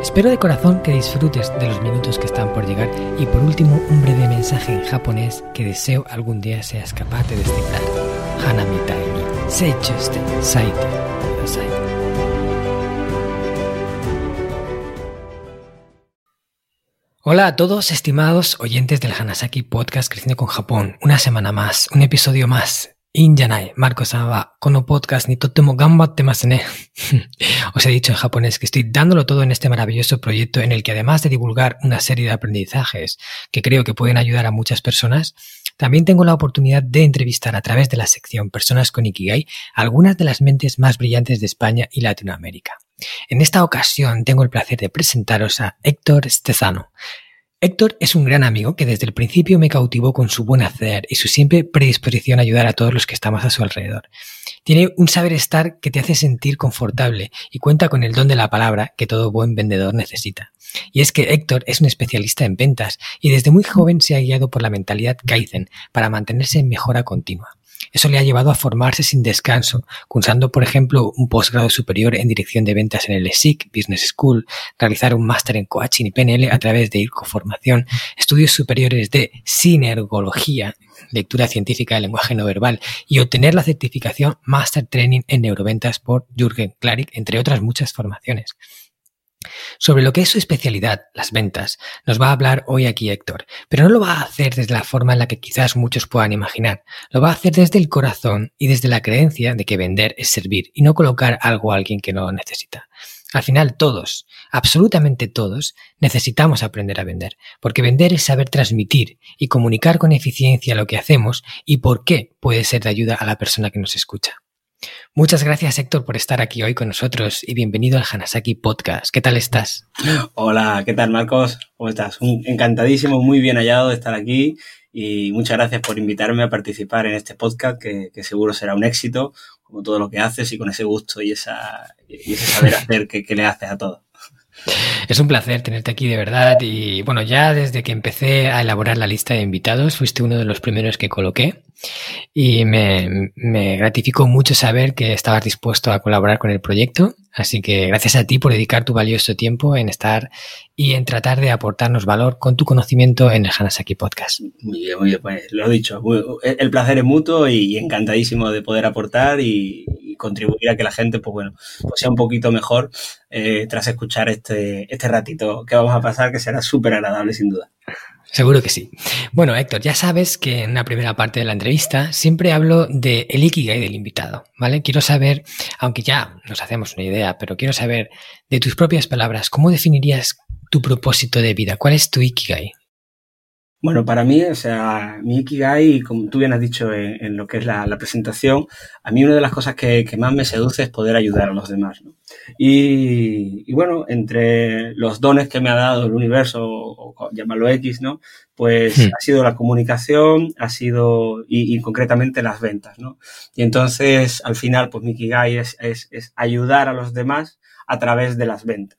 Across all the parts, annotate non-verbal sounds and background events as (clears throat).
Espero de corazón que disfrutes de los minutos que están por llegar y por último un breve mensaje en japonés que deseo algún día seas capaz de descifrar. Hanami ni seichuste saite. Hola a todos, estimados oyentes del Hanasaki Podcast Creciendo con Japón. Una semana más, un episodio más. Injanai, Marco-san wa kono podcast ni totemo gambatte ne. (laughs) Os he dicho en japonés que estoy dándolo todo en este maravilloso proyecto en el que además de divulgar una serie de aprendizajes que creo que pueden ayudar a muchas personas, también tengo la oportunidad de entrevistar a través de la sección Personas con Ikigai algunas de las mentes más brillantes de España y Latinoamérica. En esta ocasión tengo el placer de presentaros a Héctor Stezano. Héctor es un gran amigo que desde el principio me cautivó con su buen hacer y su siempre predisposición a ayudar a todos los que estamos a su alrededor. Tiene un saber estar que te hace sentir confortable y cuenta con el don de la palabra que todo buen vendedor necesita. Y es que Héctor es un especialista en ventas y desde muy joven se ha guiado por la mentalidad Kaizen para mantenerse en mejora continua. Eso le ha llevado a formarse sin descanso, cursando, por ejemplo, un posgrado superior en dirección de ventas en el SIC Business School, realizar un máster en coaching y PNL a través de IRCO Formación, estudios superiores de sinergología, lectura científica del lenguaje no verbal y obtener la certificación Master Training en Neuroventas por Jürgen Klarik, entre otras muchas formaciones. Sobre lo que es su especialidad, las ventas, nos va a hablar hoy aquí Héctor, pero no lo va a hacer desde la forma en la que quizás muchos puedan imaginar, lo va a hacer desde el corazón y desde la creencia de que vender es servir y no colocar algo a alguien que no lo necesita. Al final todos, absolutamente todos, necesitamos aprender a vender, porque vender es saber transmitir y comunicar con eficiencia lo que hacemos y por qué puede ser de ayuda a la persona que nos escucha. Muchas gracias Héctor por estar aquí hoy con nosotros y bienvenido al Hanasaki Podcast. ¿Qué tal estás? Hola, ¿qué tal Marcos? ¿Cómo estás? encantadísimo, muy bien hallado de estar aquí y muchas gracias por invitarme a participar en este podcast que, seguro será un éxito, como todo lo que haces y con ese gusto y, esa, ese saber (laughs) hacer que, que le haces a todo. Es un placer tenerte aquí de verdad. Y bueno, ya desde que empecé a elaborar la lista de invitados fuiste uno de los primeros que coloqué. Y me, me gratificó mucho saber que estabas dispuesto a colaborar con el proyecto, así que gracias a ti por dedicar tu valioso tiempo en estar y en tratar de aportarnos valor con tu conocimiento en el Hanasaki Podcast. Muy bien, muy bien, pues lo he dicho, el placer es mutuo y encantadísimo de poder aportar y, contribuir a que la gente, pues bueno, pues sea un poquito mejor eh, tras escuchar este, este ratito que vamos a pasar, que será súper agradable sin duda. Seguro que sí. Bueno, Héctor, ya sabes que en la primera parte de la entrevista siempre hablo de el Ikigai del invitado, ¿vale? Quiero saber, aunque ya nos hacemos una idea, pero quiero saber de tus propias palabras, ¿cómo definirías tu propósito de vida? ¿Cuál es tu Ikigai? Bueno, para mí, o sea, mi Ikigai, como tú bien has dicho en, lo que es la, presentación, a mí una de las cosas que, más me seduce es poder ayudar a los demás. ¿no? Y, bueno, entre los dones que me ha dado el universo, o, llamarlo X, ¿no? Pues hmm. ha sido la comunicación, ha sido, y, concretamente las ventas, ¿no? Y entonces, al final, pues mi Ikigai es, es, es ayudar a los demás a través de las ventas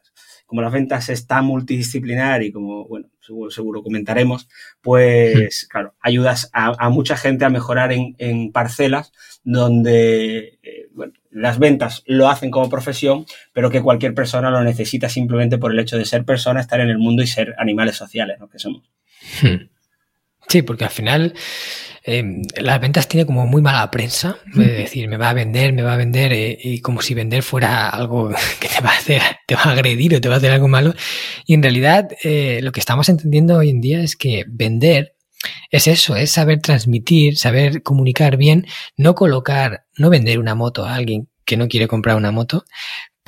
como las ventas está multidisciplinar y como, bueno, seguro, comentaremos, pues, (laughs) claro, ayudas a, mucha gente a mejorar en, parcelas donde, eh, bueno, las ventas lo hacen como profesión, pero que cualquier persona lo necesita simplemente por el hecho de ser persona, estar en el mundo y ser animales sociales, ¿no? Que somos. Hmm. Sí, porque al final eh, las ventas tiene como muy mala prensa, de decir, me va a vender, me va a vender, eh, y como si vender fuera algo (laughs) que te va a hacer, te va a agredir o te va a hacer algo malo. Y en realidad eh, lo que estamos entendiendo hoy en día es que vender es eso, es saber transmitir, saber comunicar bien, no colocar, no vender una moto a alguien que no quiere comprar una moto,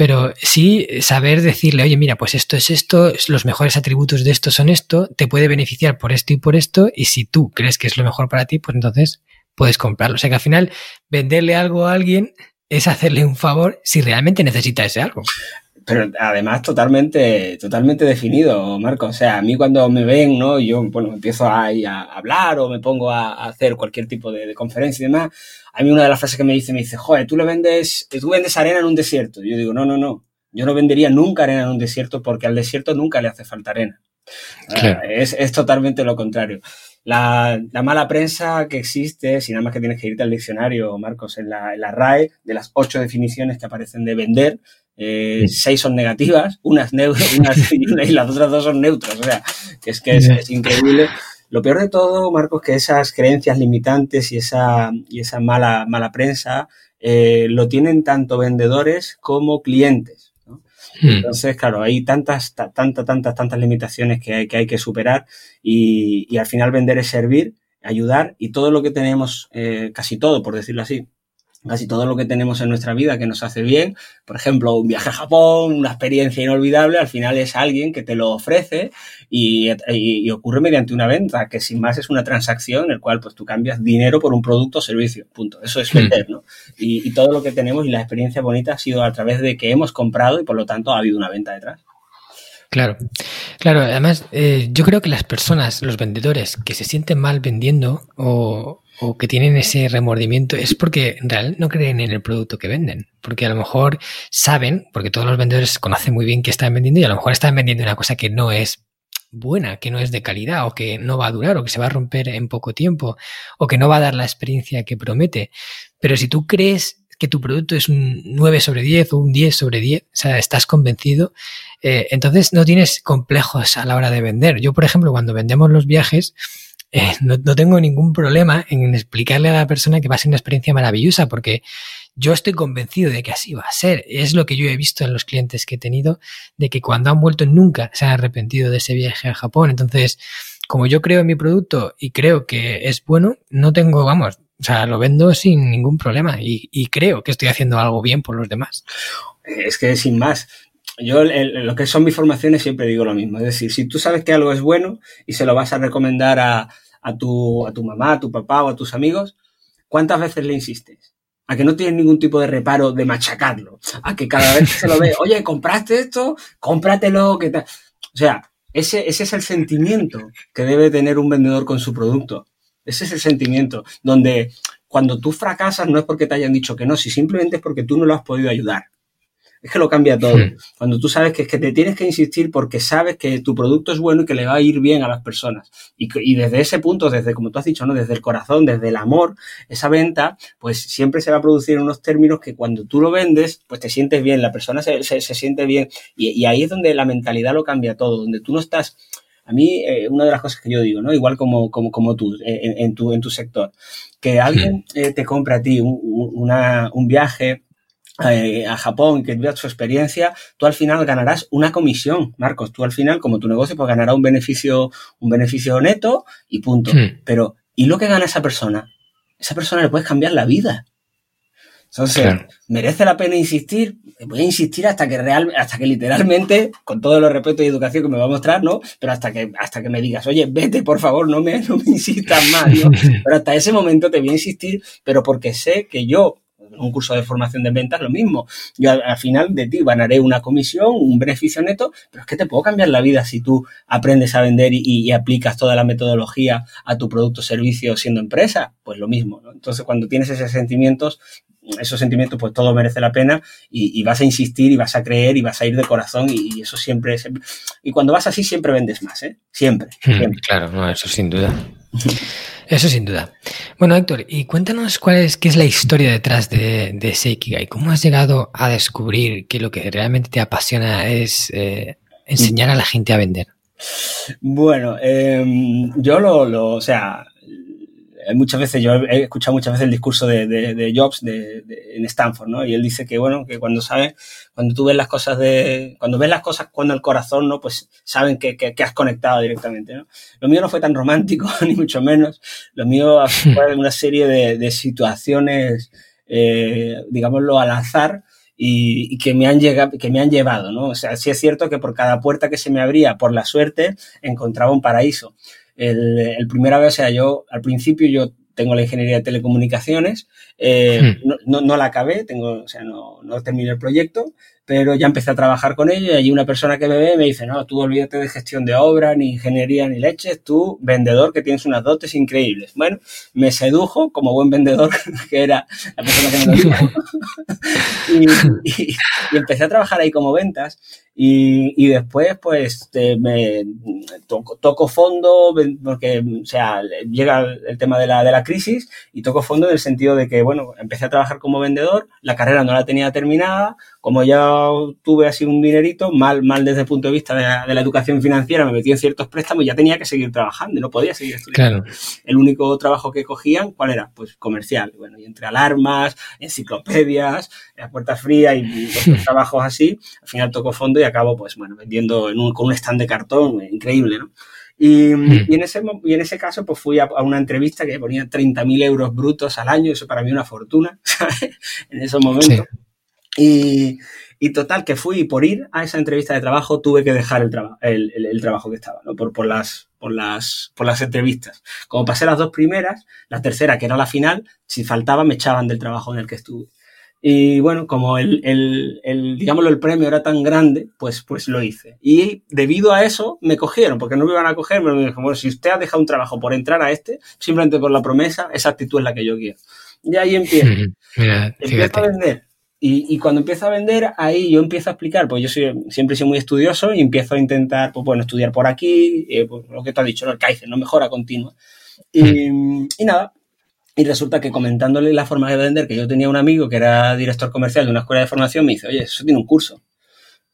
pero sí saber decirle, oye, mira, pues esto es esto, los mejores atributos de esto son esto, te puede beneficiar por esto y por esto, y si tú crees que es lo mejor para ti, pues entonces puedes comprarlo. O sea que al final, venderle algo a alguien es hacerle un favor si realmente necesita ese algo. pero además totalmente, totalmente definido, Marco. O sea, a mí cuando me ven, ¿no? Yo, bueno, empiezo a, a hablar o me pongo a, hacer cualquier tipo de, conferencia y demás. A mí una de las frases que me dice, me dice, joder, tú le vendes, tú vendes arena en un desierto. yo digo, no, no, no. Yo no vendería nunca arena en un desierto porque al desierto nunca le hace falta arena. Es, es, totalmente lo contrario. La, la, mala prensa que existe, si nada más que tienes que irte al diccionario, Marcos, en la, en la RAE, de las ocho definiciones que aparecen de vender, eh, seis son negativas, unas, (laughs) unas y, las otras dos son neutras. O sea, que es que es, increíble. Lo peor de todo, Marcos, que esas creencias limitantes y esa, y esa mala, mala prensa eh, lo tienen tanto vendedores como clientes. Hmm. Entonces, claro, hay tantas, tantas, tantas, tantas limitaciones que hay que, hay que superar y, y al final vender es servir, ayudar y todo lo que tenemos, eh, casi todo, por decirlo así, casi todo lo que tenemos en nuestra vida que nos hace bien, por ejemplo, un viaje a Japón, una experiencia inolvidable, al final es alguien que te lo ofrece y, ocurre mediante una venta, que sin más es una transacción en el cual pues tú cambias dinero por un producto o servicio, punto. Eso es hmm. vender, ¿no? Y, todo lo que tenemos y la experiencia bonita ha sido a través de que hemos comprado y por lo tanto ha habido una venta detrás. Claro, claro. Además, eh, yo creo que las personas, los vendedores que se sienten mal vendiendo o, o que tienen ese remordimiento es porque en realidad no creen en el producto que venden. Porque a lo mejor saben, porque todos los vendedores conocen muy bien que están vendiendo y a lo mejor están vendiendo una cosa que no es buena, que no es de calidad o que no va a durar o que se va a romper en poco tiempo o que no va a dar la experiencia que promete. Pero si tú crees que tu producto es un 9 sobre 10 o un 10 sobre 10, o sea, estás convencido, eh, entonces no tienes complejos a la hora de vender. Yo, por ejemplo, cuando vendemos los viajes, eh, no, tengo ningún problema en explicarle a la persona que va a ser una experiencia maravillosa, porque yo estoy convencido de que así va a ser. Es lo que yo he visto en los clientes que he tenido, de que cuando han vuelto nunca se han arrepentido de ese viaje a Japón. Entonces, como yo creo en mi producto y creo que es bueno, no tengo, vamos, o sea, lo vendo sin ningún problema y, y creo que estoy haciendo algo bien por los demás. Es que sin más, yo lo que son mis formaciones siempre digo lo mismo. Es decir, si tú sabes que algo es bueno y se lo vas a recomendar a, a, tu, a tu mamá, a tu papá o a tus amigos, ¿cuántas veces le insistes? A que no tienes ningún tipo de reparo de machacarlo. A que cada vez que se lo ve, (laughs) oye, ¿compraste esto? Cómpratelo. ¿qué tal? O sea, ese, ese es el sentimiento que debe tener un vendedor con su producto. Ese es el sentimiento donde cuando tú fracasas no es porque te hayan dicho que no, si simplemente es porque tú no lo has podido ayudar. Es que lo cambia todo. Hmm. Cuando tú sabes que es que te tienes que insistir porque sabes que tu producto es bueno y que le va a ir bien a las personas. Y, desde ese punto, desde, como tú has dicho, ¿no? Desde el corazón, desde el amor, esa venta, pues siempre se va a producir en unos términos que cuando tú lo vendes, pues te sientes bien, la persona se, se, siente bien. Y, ahí es donde la mentalidad lo cambia todo, donde tú no estás a mí, eh, una de las cosas que yo digo, ¿no? Igual como, como, como tú, eh, en, tu, en tu sector, que alguien hmm. eh, te compra a ti un, una, un viaje a Japón, que veas su experiencia, tú al final ganarás una comisión, Marcos. Tú al final, como tu negocio, pues ganará un beneficio, un beneficio neto y punto. Hmm. Pero, ¿y lo que gana esa persona? Esa persona le puedes cambiar la vida. Entonces, ¿merece la pena insistir? Voy a insistir hasta que real, hasta que literalmente, con todo el respeto y educación que me va a mostrar, ¿no? Pero hasta que, hasta que me digas, oye, vete, por favor, no me, no me insistas más, ¿no? (laughs) Pero hasta ese momento te voy a insistir, pero porque sé que yo un curso de formación de ventas, lo mismo. Yo al, final de ti ganaré una comisión, un beneficio neto, pero es que te puedo cambiar la vida si tú aprendes a vender y, aplicas toda la metodología a tu producto o servicio siendo empresa, pues lo mismo. Entonces, cuando tienes esos sentimientos, esos sentimientos, pues todo merece la pena y, vas a insistir y vas a creer y vas a ir de corazón y, eso siempre, siempre, Y cuando vas así, siempre vendes más, ¿eh? Siempre. Hmm, claro, no, eso sin duda. (laughs) Eso sin duda. Bueno, Héctor, y cuéntanos cuál es, qué es la historia detrás de, de Seikigai. ¿Cómo has llegado a descubrir que lo que realmente te apasiona es eh, enseñar a la gente a vender? Bueno, em, yo lo, lo, o sea, muchas veces, yo he escuchado muchas veces el discurso de, de, Jobs de, en Stanford, ¿no? Y él dice que, bueno, que cuando sabes, cuando tú ves las cosas de, cuando ves las cosas cuando el corazón, ¿no? Pues saben que, que, has conectado directamente, ¿no? Lo mío no fue tan romántico, (laughs) ni mucho menos. Lo mío fue (laughs) una serie de, situaciones, eh, digámoslo, al azar, y, que me han llegado, que me han llevado, ¿no? O sea, sí es cierto que por cada puerta que se me abría, por la suerte, encontraba un paraíso el, el primera vez, o sea, yo al principio yo tengo la ingeniería de telecomunicaciones, eh, hmm. no, no, la acabé, tengo, o sea, no, no terminé el proyecto, pero ya empecé a trabajar con ellos y allí una persona que me ve me dice, no, tú olvídate de gestión de obra, ni ingeniería, ni leches, tú vendedor que tienes unas dotes increíbles. Bueno, me sedujo como buen vendedor, (laughs) que era la persona que me lo dijo, (laughs) (laughs) y, y empecé a trabajar ahí como ventas y, y después, pues, me toco, toco, fondo, porque, o sea, llega el tema de la, de la crisis y toco fondo en el sentido de que, bueno, empecé a trabajar como vendedor, la carrera no la tenía terminada, como ya tuve así un dinerito, mal, mal desde el punto de vista de la, de la educación financiera, me metí en ciertos préstamos, ya tenía que seguir trabajando, no podía seguir estudiando. Claro. El único trabajo que cogían, ¿cuál era? Pues comercial. Bueno, y entre alarmas, enciclopedias, las puertas frías y, y otros (laughs) trabajos así, al final toco fondo y acabo, pues bueno, vendiendo en un, con un stand de cartón, increíble, ¿no? Y, mm. y, en ese, y en ese caso, pues fui a, a una entrevista que ponía 30.000 euros brutos al año, eso para mí una fortuna, (laughs) ¿sabes? En esos momentos. Sí. Y, y, total, que fui por ir a esa entrevista de trabajo, tuve que dejar el, traba, el, el, el trabajo que estaba, ¿no? Por, por, las, por, las, por las entrevistas. Como pasé las dos primeras, la tercera, que era la final, si faltaba, me echaban del trabajo en el que estuve. Y bueno, como el, el, el, digámoslo, el premio era tan grande, pues, pues lo hice. Y debido a eso me cogieron, porque no me iban a coger, me dijeron, bueno, si usted ha dejado un trabajo por entrar a este, simplemente por la promesa, esa actitud es la que yo quiero. Y ahí empiezo. (laughs) Mira, empiezo a vender. Y, y, cuando empiezo a vender, ahí yo empiezo a explicar, pues yo soy, siempre sido muy estudioso y empiezo a intentar, pues bueno, estudiar por aquí, eh, pues, lo que te has dicho, ¿no? el Kaizen, no mejora continua. Y, y nada, y resulta que comentándole la forma de vender, que yo tenía un amigo que era director comercial de una escuela de formación, me dice, oye, eso tiene un curso.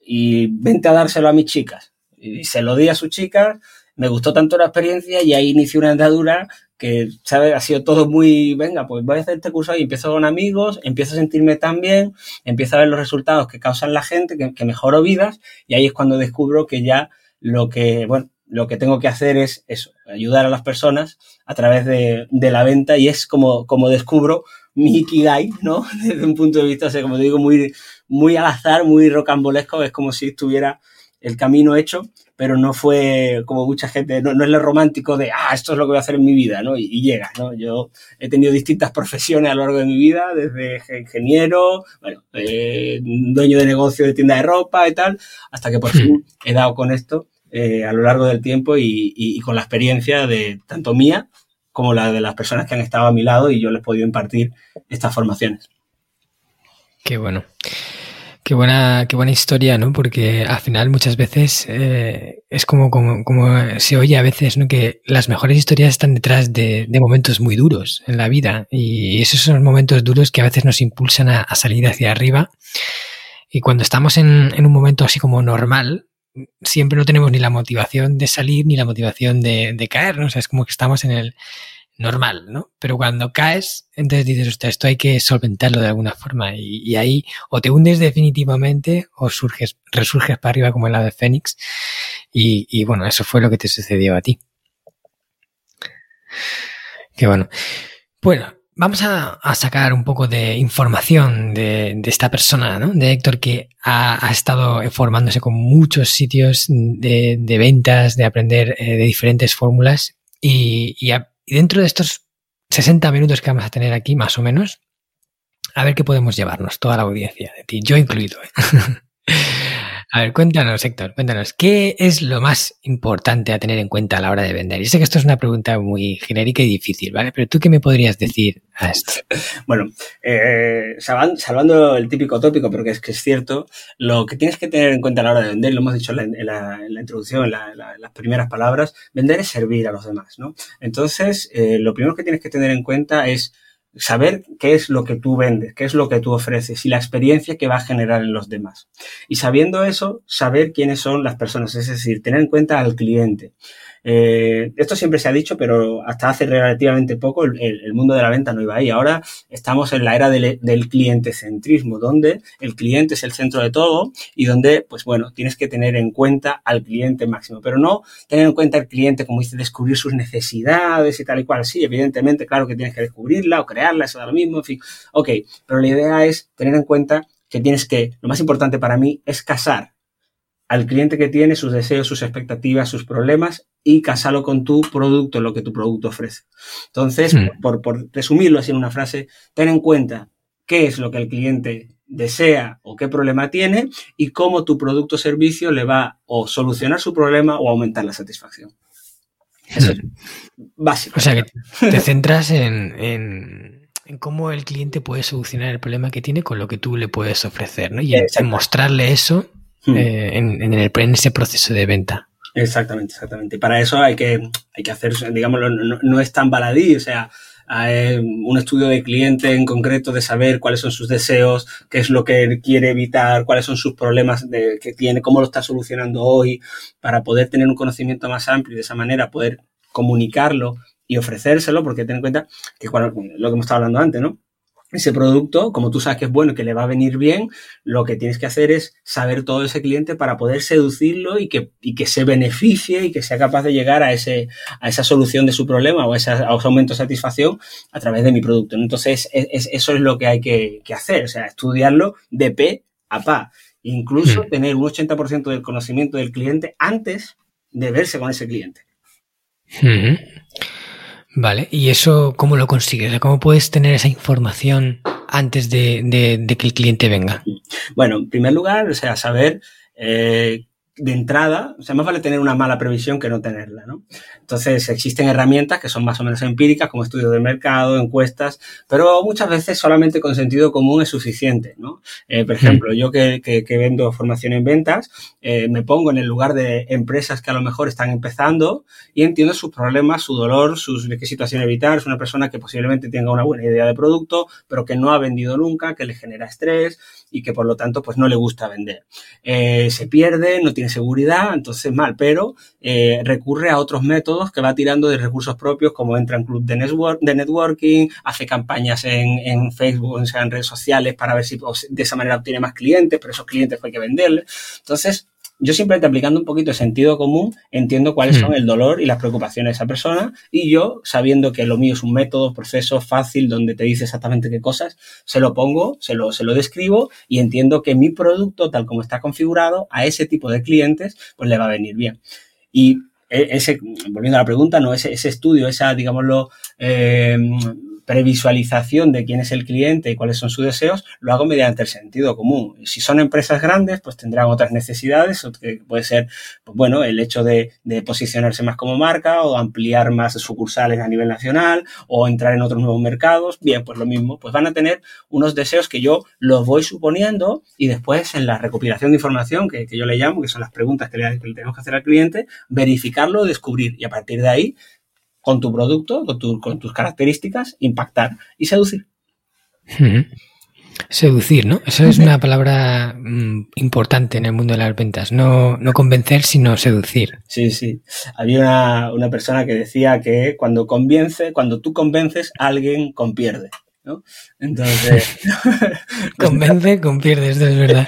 Y vente a dárselo a mis chicas. Y se lo di a sus chicas, me gustó tanto la experiencia y ahí inició una andadura que, ¿sabes? Ha sido todo muy, venga, pues voy a hacer este curso y empiezo con amigos, empiezo a sentirme tan bien, empiezo a ver los resultados que causan la gente, que, que mejoro vidas y ahí es cuando descubro que ya lo que, bueno, lo que tengo que hacer es eso, ayudar a las personas a través de, de, la venta y es como, como descubro mi Ikigai, ¿no? (laughs) Desde un punto de vista, o sea, como te digo, muy, muy al azar, muy rocambolesco, es como si estuviera el camino hecho, pero no fue como mucha gente, no, no es lo romántico de, ah, esto es lo que voy a hacer en mi vida, ¿no? Y, y llega, ¿no? Yo he tenido distintas (laughs) profesiones a lo largo de mi vida, desde ingeniero, bueno, eh, dueño de negocio de tienda de ropa y tal, hasta que por fin he dado con esto eh, a lo largo del tiempo y, con la experiencia de tanto mía como la de las personas que han estado a mi lado y yo les he podido impartir estas formaciones. Qué bueno. Qué buena, qué buena historia, ¿no? Porque al final muchas veces eh, es como, como, como, se oye a veces, ¿no? Que las mejores historias están detrás de, de, momentos muy duros en la vida y esos son los momentos duros que a veces nos impulsan a, salir hacia arriba. Y cuando estamos en, un momento así como normal, siempre no tenemos ni la motivación de salir ni la motivación de, caer, ¿no? O sea, es como que estamos en el normal, ¿no? Pero cuando caes, entonces dices, ostras, esto hay que solventarlo de alguna forma y, ahí o te hundes definitivamente o surges, resurges para arriba como en la de Fénix y bueno, eso fue lo que te sucedió a ti. Qué bueno. Bueno, Vamos a, sacar un poco de información de, de esta persona, ¿no? De Héctor, que ha, estado formándose con muchos sitios de, ventas, de aprender eh, de diferentes fórmulas. Y, y, dentro de estos 60 minutos que vamos a tener aquí, más o menos, a ver qué podemos llevarnos, toda la audiencia de ti, yo incluido. ¿eh? (laughs) A ver, cuéntanos, Héctor, cuéntanos, ¿qué es lo más importante a tener en cuenta a la hora de vender? Yo sé que esto es una pregunta muy genérica y difícil, ¿vale? Pero tú qué me podrías decir a esto? (laughs) Bueno, eh, salvando el típico tópico, pero que es que es cierto, lo que tienes que tener en cuenta a la hora de vender, lo hemos dicho en la, introducción, en, las primeras palabras, vender es servir a los demás, ¿no? Entonces, eh, lo primero que tienes que tener en cuenta es saber qué es lo que tú vendes, qué es lo que tú ofreces y la experiencia que va a generar en los demás. Y sabiendo eso, saber quiénes son las personas, es decir, tener en cuenta al cliente. Eh, esto siempre se ha dicho, pero hasta hace relativamente poco el, mundo de la venta no iba ahí. Ahora estamos en la era del, del cliente centrismo, donde el cliente es el centro de todo y donde, pues bueno, tienes que tener en cuenta al cliente máximo, pero no tener en cuenta al cliente, como dice, descubrir sus necesidades y tal y cual. Sí, evidentemente, claro que tienes que descubrirla o crearla, eso da lo mismo, en fin. Ok, pero la idea es tener en cuenta que tienes que, lo más importante para mí es casar al cliente que tiene, sus deseos, sus expectativas, sus problemas y casarlo con tu producto, lo que tu producto ofrece. Entonces, mm. por, por, resumirlo así en una frase, ten en cuenta qué es lo que el cliente desea o qué problema tiene y cómo tu producto o servicio le va o solucionar su problema o aumentar la satisfacción. Eso es básico. O sea que (laughs) te centras en, cómo el cliente puede solucionar el problema que tiene con lo que tú le puedes ofrecer, ¿no? Y en, mostrarle eso hmm. eh, en, en, ese proceso de venta. Exactamente, exactamente. Y para eso hay que, hay que hacer, digamos, no, no es tan baladí, o sea, un estudio de cliente en concreto de saber cuáles son sus deseos, qué es lo que quiere evitar, cuáles son sus problemas de, que tiene, cómo lo está solucionando hoy, para poder tener un conocimiento más amplio y de esa manera poder comunicarlo y ofrecérselo, porque ten en cuenta que lo que hemos estado hablando antes, ¿no? Ese producto, como tú sabes que es bueno y que le va a venir bien, lo que tienes que hacer es saber todo ese cliente para poder seducirlo y que, y que se beneficie y que sea capaz de llegar a, ese, a esa solución de su problema o a, ese, aumento de satisfacción a través de mi producto. Entonces, eso es lo que hay que, hacer, o sea, estudiarlo de P a pa. Incluso hmm. tener un 80% del conocimiento del cliente antes de verse con ese cliente. Hmm. Vale, ¿y eso cómo lo consigues? ¿Cómo puedes tener esa información antes de, que el cliente venga? Bueno, en primer lugar, o sea, saber eh, de entrada, o sea, más vale tener una mala previsión que no tenerla, ¿no? Entonces, existen herramientas que son más o menos empíricas, como estudios de mercado, encuestas, pero muchas veces solamente con sentido común es suficiente, ¿no? Eh, por ejemplo, yo que, que, vendo formación en ventas, eh, me pongo en el lugar de empresas que a lo mejor están empezando y entiendo sus problemas, su dolor, sus, qué situación evitar. Es una persona que posiblemente tenga una buena idea de producto, pero que no ha vendido nunca, que le genera estrés y que por lo tanto pues no le gusta vender. Eh, se pierde, no tiene seguridad, entonces mal, pero recurre a otros métodos que va tirando de recursos propios, como entra en club de, network, de networking, hace campañas en, en Facebook, en redes sociales para ver si de esa manera obtiene más clientes, pero esos clientes hay que venderles. Entonces, yo simplemente aplicando un poquito de sentido común, entiendo cuáles hmm. son el dolor y las preocupaciones de esa persona y yo, sabiendo que lo mío es un método, proceso fácil donde te dice exactamente qué cosas, se lo pongo, se lo, se lo describo y entiendo que mi producto, tal como está configurado, a ese tipo de clientes, pues le va a venir bien. Y e-, ese, volviendo a la pregunta, no, ese, ese estudio, esa, digámoslo, eh, previsualización de quién es el cliente y cuáles son sus deseos, lo hago mediante el sentido común. Si son empresas grandes, pues tendrán otras necesidades, que puede ser, pues bueno, el hecho de, posicionarse más como marca o ampliar más sucursales a nivel nacional o entrar en otros nuevos mercados. Bien, pues lo mismo, pues van a tener unos deseos que yo los voy suponiendo y después en la recopilación de información que, que yo le llamo, que son las preguntas que le, que le tenemos que hacer al cliente, verificarlo, descubrir y a partir de ahí con tu producto, con, tus características, impactar y seducir. Seducir, ¿no? Eso es una palabra mm, importante en el mundo de las ventas. No, no convencer, sino seducir. Sí, sí. Había una, una persona que decía que cuando convence, cuando tú convences, alguien conpierde. Entonces... (laughs) Convence, conpierde, esto es verdad.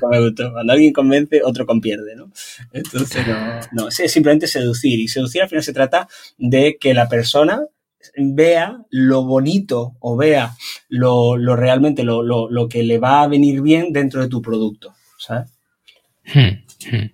Cuando alguien convence, otro conpierde, ¿no? Entonces, no, no, es simplemente seducir. Y seducir al final se trata de que la persona vea lo bonito o vea lo, realmente lo, lo, que le va a venir bien dentro de tu producto, ¿sabes? Hmm, hmm.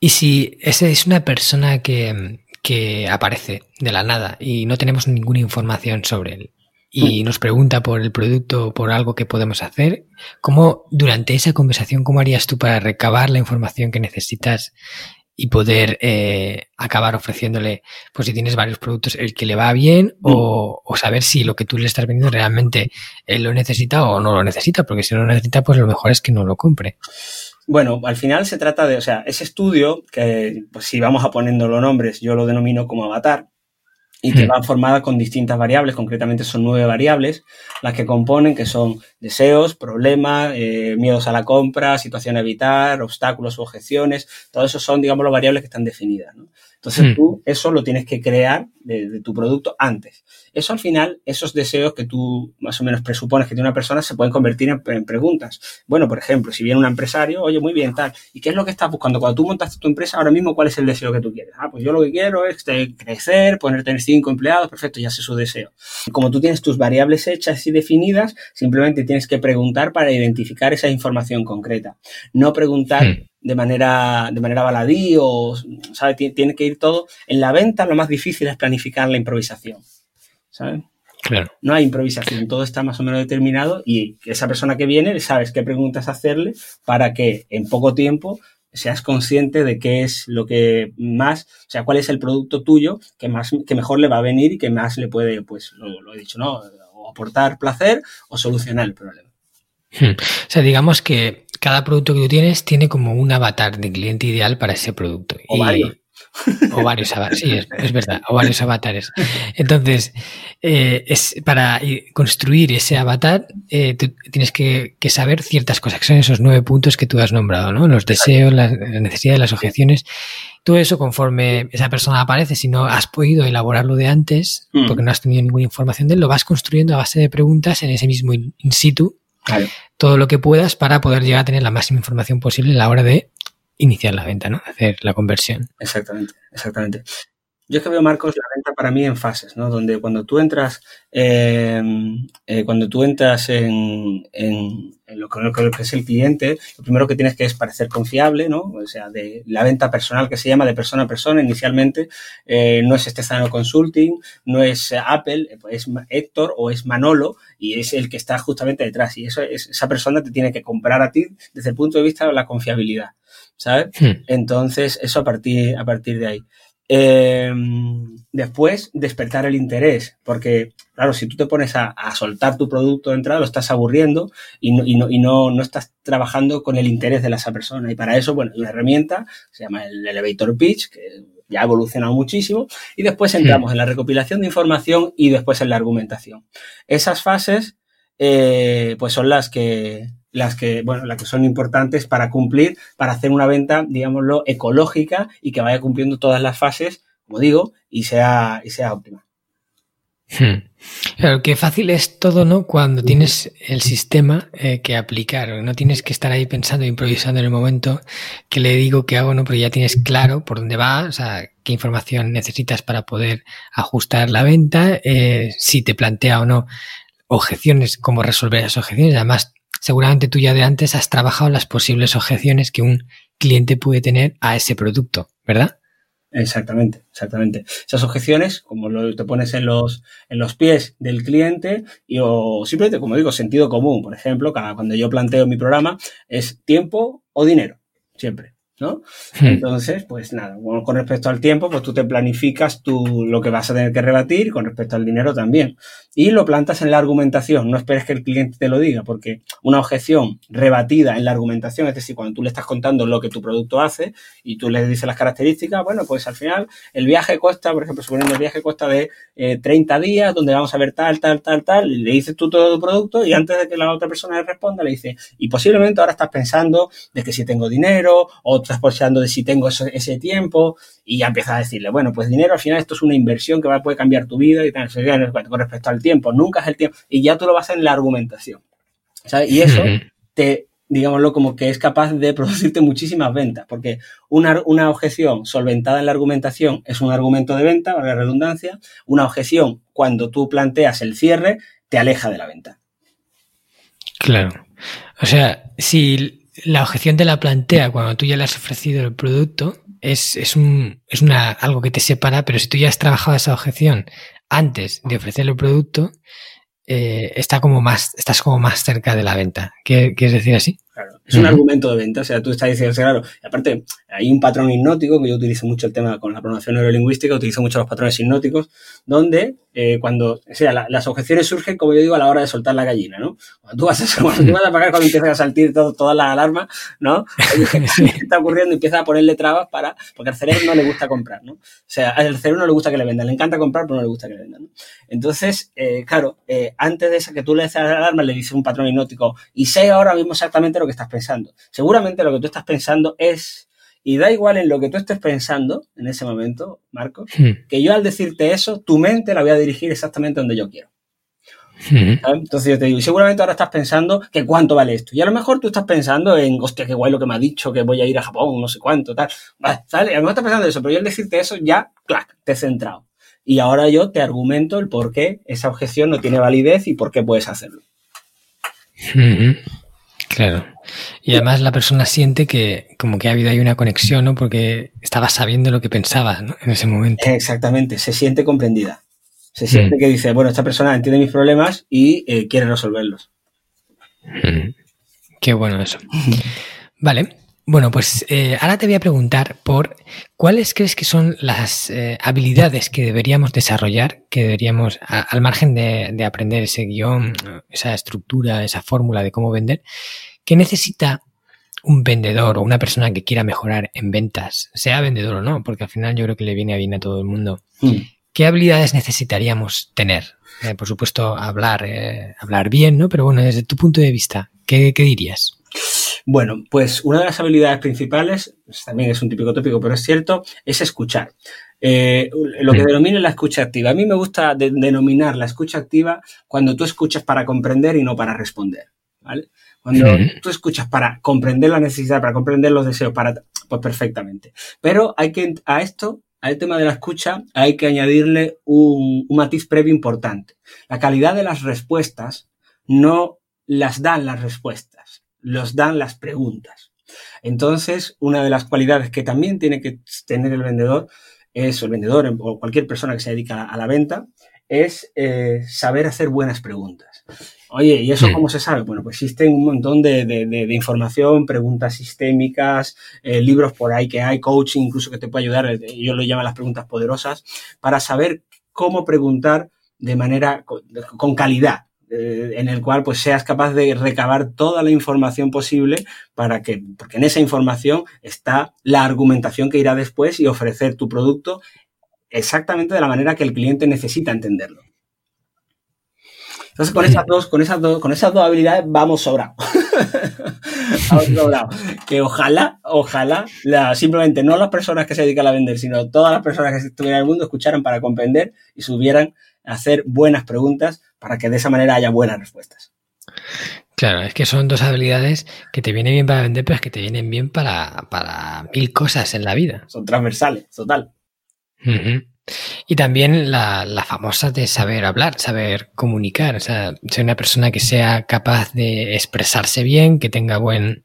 Y si esa es una persona que, que aparece de la nada y no tenemos ninguna información sobre él, y nos pregunta por el producto por algo que podemos hacer, ¿cómo durante esa conversación, cómo harías tú para recabar la información que necesitas y poder eh, acabar ofreciéndole, pues si tienes varios productos, el que le va bien o, o, saber si lo que tú le estás vendiendo realmente él lo necesita o no lo necesita, porque si no lo necesita, pues lo mejor es que no lo compre. Bueno, al final se trata de, o sea, ese estudio, que pues si vamos a poniendo los nombres, yo lo denomino como avatar, y que hmm. va formada con distintas variables, concretamente son nueve variables, las que componen, que son deseos, problemas, eh, miedos a la compra, situación a evitar, obstáculos o objeciones, todo eso son, digamos, las variables que están definidas. ¿no? Entonces hmm. tú eso lo tienes que crear de, tu producto antes. Eso al final, esos deseos que tú más o menos presupones que tiene una persona se pueden convertir en, preguntas. Bueno, por ejemplo, si viene un empresario, oye, muy bien, tal, ¿y qué es lo que estás buscando? Cuando tú montaste tu empresa, ahora mismo, ¿cuál es el deseo que tú quieres? Ah, pues yo lo que quiero es crecer, poder tener cinco empleados, perfecto, ya sé su deseo. Como tú tienes tus variables hechas y definidas, simplemente tienes que preguntar para identificar esa información concreta. No preguntar hmm de manera, de manera baladí o, ¿sabes? Tiene que ir todo. En la venta lo más difícil es planificar la improvisación, ¿sabes? Claro. No hay improvisación, todo está más o menos determinado y esa persona que viene, sabes qué preguntas hacerle para que en poco tiempo seas consciente de qué es lo que más, o sea, cuál es el producto tuyo que más, que mejor le va a venir y que más le puede, pues, lo, he dicho, ¿no? O aportar placer o solucionar el problema. Hmm. O sea, digamos que cada producto que tú tienes tiene como un avatar de cliente ideal para ese producto. O varios. (laughs) O varios avatares, sí, es, verdad, o varios avatares. Entonces, eh, es para construir ese avatar, eh, tienes que, saber ciertas cosas, que son esos nueve puntos que tú has nombrado, ¿no? Los deseos, las, necesidades, las objeciones. Todo eso, conforme esa persona aparece, si no has podido elaborarlo de antes, mm. porque no has tenido ninguna información de él, lo vas construyendo a base de preguntas en ese mismo in, situ. Todo lo que puedas para poder llegar a tener la máxima información posible a la hora de iniciar la venta, ¿no? Hacer la conversión. Exactamente, exactamente. Yo es que veo, Marcos, la venta para mí en fases, ¿no? Donde cuando tú entras, eh, eh, cuando tú entras en, en, lo, que, es el cliente, lo primero que tienes que es parecer confiable, ¿no? O sea, de la venta personal que se llama de persona a persona inicialmente, eh, no es este Stestano Consulting, no es Apple, es Héctor o es Manolo y es el que está justamente detrás. Y eso es, esa persona te tiene que comprar a ti desde el punto de vista de la confiabilidad. ¿sabes? Hmm. Entonces, eso a partir, a partir de ahí. Eh, después, despertar el interés, porque, claro, si tú te pones a, soltar tu producto de entrada, lo estás aburriendo y, no, y, no, y no, no, estás trabajando con el interés de esa persona. Y para eso, bueno, una herramienta se llama el Elevator Pitch, que ya ha evolucionado muchísimo, y después entramos en la recopilación de información y después en la argumentación. Esas fases, eh, pues son las que, las que, bueno, las que son importantes para cumplir, para hacer una venta, digámoslo, ecológica y que vaya cumpliendo todas las fases, como digo, y sea, y sea óptima. Hmm. Claro, qué fácil es todo, ¿no? Cuando tienes el sistema eh, que aplicar, no tienes que estar ahí pensando, improvisando en el momento que le digo que hago, ¿no? Pero ya tienes claro por dónde va, o sea, qué información necesitas para poder ajustar la venta, eh, si te plantea o no objeciones, cómo resolver esas objeciones. Además, seguramente tú ya de antes has trabajado las posibles objeciones que un cliente puede tener a ese producto, ¿verdad? Exactamente, exactamente. Esas objeciones, como lo te pones en los, en los pies del cliente, y o simplemente, como digo, sentido común. Por ejemplo, cuando yo planteo mi programa, es tiempo o dinero, siempre. ¿No? Hmm. Entonces, pues nada, con respecto al tiempo, pues tú te planificas tú lo que vas a tener que rebatir y con respecto al dinero también. Y lo plantas en la argumentación, no esperes que el cliente te lo diga, porque una objeción rebatida en la argumentación, es decir, cuando tú le estás contando lo que tu producto hace y tú le dices las características, bueno, pues al final el viaje cuesta, por ejemplo, suponiendo el viaje cuesta de 30 eh, días, donde vamos a ver tal, tal, tal, tal, y le dices tú todo tu producto y antes de que la otra persona le responda, le dice, y posiblemente ahora estás pensando de que si tengo dinero o estás pensando de si tengo ese, tiempo y ya empiezas a decirle, bueno, pues dinero al final esto es una inversión que va, puede cambiar tu vida y tal, con respecto al tiempo, nunca es el tiempo, y ya tú lo vas en la argumentación. Y eso te, digámoslo, como que es capaz de producirte muchísimas ventas, porque una, una objeción solventada en la argumentación es un argumento de venta, la redundancia, una objeción cuando tú planteas el cierre te aleja de la venta. Claro. O sea, si la objeción te la plantea cuando tú ya le has ofrecido el producto, es, es, un, es una, algo que te separa, pero si tú ya has trabajado esa objeción antes de ofrecer el producto, eh, está como más, estás como más cerca de la venta. ¿Quieres decir así? Es un argumento de venta. O sea, tú estás diciendo, claro, y aparte, hay un patrón hipnótico, que yo utilizo mucho el tema con la programación neurolingüística, utilizo mucho los patrones hipnóticos, donde eh, cuando, o sea, las objeciones surgen, como yo digo, a la hora de soltar la gallina, ¿no? Cuando tú vas a, cuando tú vas a pagar, cuando empiezas a saltir todo, todas las alarmas, ¿no? (laughs) ¿Qué está ocurriendo? Empieza a ponerle trabas para, porque al cerebro no le gusta comprar, ¿no? O sea, al cerebro no le gusta que le vendan, le encanta comprar, pero no le gusta que le vendan, ¿no? Entonces, eh, claro, eh, antes de esa que tú le des la alarma, le dices un patrón hipnótico, y sé ahora mismo exactamente lo que estás pensando. Seguramente lo que tú estás pensando es y da igual en lo que tú estés pensando en ese momento, Marcos, hmm. que yo al decirte eso, tu mente la voy a dirigir exactamente donde yo quiero. Hmm. Entonces yo te digo, seguramente ahora estás pensando que cuánto vale esto. Y a lo mejor tú estás pensando en, hostia, qué guay lo que me ha dicho, que voy a ir a Japón, no sé cuánto, tal. Vale, ¿sale? A lo mejor estás pensando eso, pero yo al decirte eso, ya, clac, te he centrado. Y ahora yo te argumento el por qué esa objeción no tiene validez y por qué puedes hacerlo. Hmm. Claro. Y además la persona siente que como que ha habido ahí una conexión, ¿no? Porque estaba sabiendo lo que pensaba, ¿no? En ese momento. Exactamente, se siente comprendida. Se siente que dice, bueno, esta persona entiende mis problemas y eh, quiere resolverlos. Qué bueno eso. (laughs) Vale. Bueno, pues eh, ahora te voy a preguntar por cuáles crees que son las eh, habilidades que deberíamos desarrollar, que deberíamos, al margen de, aprender ese guion, esa estructura, esa fórmula de cómo vender, que necesita un vendedor o una persona que quiera mejorar en ventas, sea vendedor o no, porque al final yo creo que le viene bien a todo el mundo. Mm. ¿Qué habilidades necesitaríamos tener? Eh, por supuesto, hablar, hablar bien, ¿no? Pero bueno, desde tu punto de vista, ¿qué, qué dirías? Bueno, pues una de las habilidades principales, pues también es un típico tópico, pero es cierto, es escuchar. Eh, lo que denomina la escucha activa. A mí me gusta denominar la escucha activa cuando tú escuchas para comprender y no para responder. ¿vale? Cuando tú escuchas para comprender la necesidad, para comprender los deseos, para, pues perfectamente. Pero hay que, a esto, al tema de la escucha, hay que añadirle un matiz previo importante. La calidad de las respuestas no las dan las respuestas los dan las preguntas. Entonces, una de las cualidades que también tiene que tener el vendedor es, el vendedor o cualquier persona que se dedica a la venta, es eh, saber hacer buenas preguntas. Oye, ¿y eso cómo se sabe? Bueno, pues existen un montón de, información, preguntas sistémicas, eh, libros por ahí que hay, coaching incluso que te puede ayudar, eh, yo lo llamo las preguntas poderosas, para saber cómo preguntar de manera con calidad. Eh, en el cual pues seas capaz de recabar toda la información posible para que, porque en esa información está la argumentación que irá después y ofrecer tu producto exactamente de la manera que el cliente necesita entenderlo. Entonces, con esas dos, con esas dos, con esas dos habilidades vamos sobrados. (laughs) Que ojalá, ojalá, simplemente no las personas que se dedican a vender, sino todas las personas que estuvieran en el mundo escucharan para comprender y subieran a hacer buenas preguntas para que de esa manera haya buenas respuestas. Claro, es que son dos habilidades que te vienen bien para vender, pero es que te vienen bien para, para mil cosas en la vida. Son transversales, total. Y también la, famosa de saber hablar, saber comunicar, o sea, ser una persona que sea capaz de expresarse bien, que tenga buen,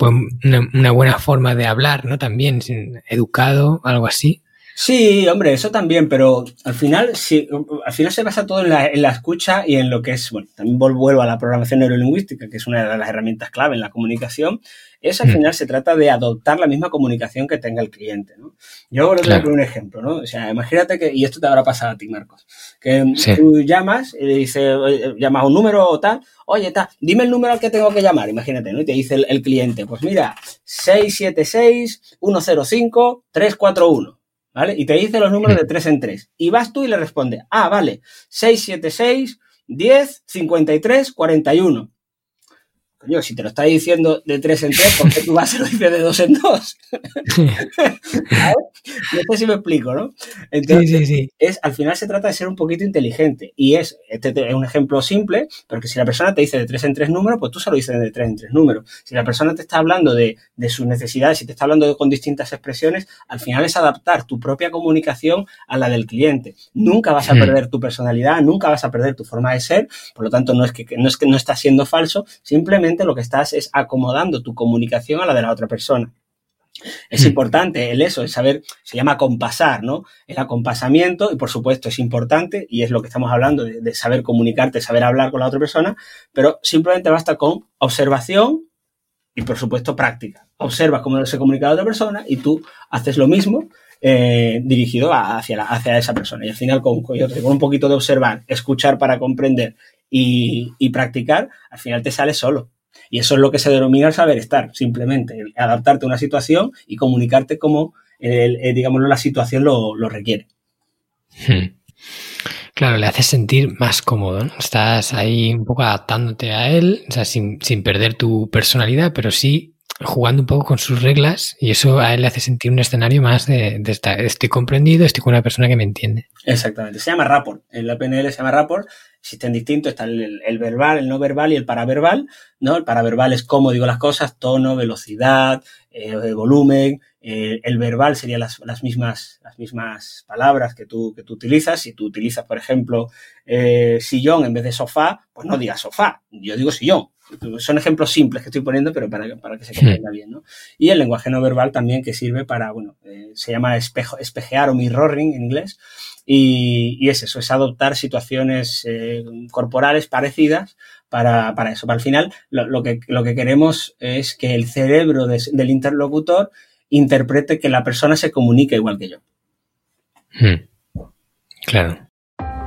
una, una, buena forma de hablar, ¿no? También, educado, algo así. Sí, hombre, eso también, pero al final, sí, al final se basa todo en la, en la, escucha y en lo que es, bueno, también vuelvo a la programación neurolingüística, que es una de las herramientas clave en la comunicación. Es al mm. final se trata de adoptar la misma comunicación que tenga el cliente, ¿no? Yo voy a un ejemplo, ¿no? O sea, imagínate que, y esto te habrá pasado a ti, Marcos, que tú llamas y le dices, llamas un número o tal, oye, tal, dime el número al que tengo que llamar, imagínate, ¿no? Y te dice el, el cliente, pues mira, 676 105 341. ¿Vale? Y te dice los números de 3 en 3. Y vas tú y le respondes, ah, vale, 676 10 53 41. Coño, si te lo está diciendo de 3 en 3, ¿por qué tú vas a lo dices de 2 en 2? (laughs) No sé si me explico, ¿no? Entonces, sí, sí, sí. Es, al final se trata de ser un poquito inteligente. Y es, este es un ejemplo simple, pero que si la persona te dice de 3 en 3 números, pues tú se lo dices de 3 en 3 números. Si la persona te está hablando de, de sus necesidades, si te está hablando de, con distintas expresiones, al final es adaptar tu propia comunicación a la del cliente. Nunca vas a hmm. perder tu personalidad, nunca vas a perder tu forma de ser, por lo tanto no es que no, es que no estás siendo falso, simplemente lo que estás es acomodando tu comunicación a la de la otra persona. Es hmm. importante el eso, el saber, se llama compasar, ¿no? El acompasamiento, y por supuesto es importante, y es lo que estamos hablando, de, saber comunicarte, saber hablar con la otra persona, pero simplemente basta con observación y por supuesto práctica. Observas cómo se comunica la otra persona y tú haces lo mismo eh, dirigido hacia, hacia esa persona. Y al final, con, con, un poquito de observar, escuchar para comprender y, y practicar, al final te sale solo. Y eso es lo que se denomina el saber estar, simplemente, adaptarte a una situación y comunicarte como, eh, digámoslo, la situación lo, requiere. Hmm. Claro, le haces sentir más cómodo. Estás ahí un poco adaptándote a él, o sea, sin, perder tu personalidad, pero sí jugando un poco con sus reglas y eso a él le hace sentir un escenario más de, estar, estoy comprendido, estoy con una persona que me entiende. Exactamente, se llama rapport. En la PNL se llama rapport existen distintos, está el, verbal, el no verbal y el paraverbal, ¿no? El paraverbal es cómo digo las cosas, tono, velocidad, eh, volumen, eh, el verbal serían las, mismas, las mismas palabras que tú, que tú utilizas. Si tú utilizas, por ejemplo, eh, sillón en vez de sofá, pues no digas sofá, yo digo sillón. Son ejemplos simples que estoy poniendo, pero para, para que se comprenda bien, ¿no? Y el lenguaje no verbal también que sirve para, bueno, se llama espejo, espejear o mirroring en inglés, Y, es eso, es adoptar situaciones eh, corporales parecidas para, para, eso. Para el final, lo, que, lo que queremos es que el cerebro del interlocutor interprete que la persona se comunica igual que yo. Hmm. Claro.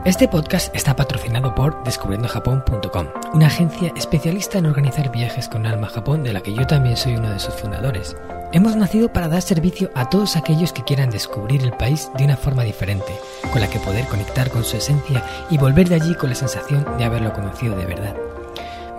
Este podcast está patrocinado por descubriendojapón.com, una agencia especialista en organizar viajes con alma a Japón de la que yo también soy uno de sus fundadores. Hemos nacido para dar servicio a todos aquellos que quieran descubrir el país de una forma diferente, con la que poder conectar con su esencia y volver de allí con la sensación de haberlo conocido de verdad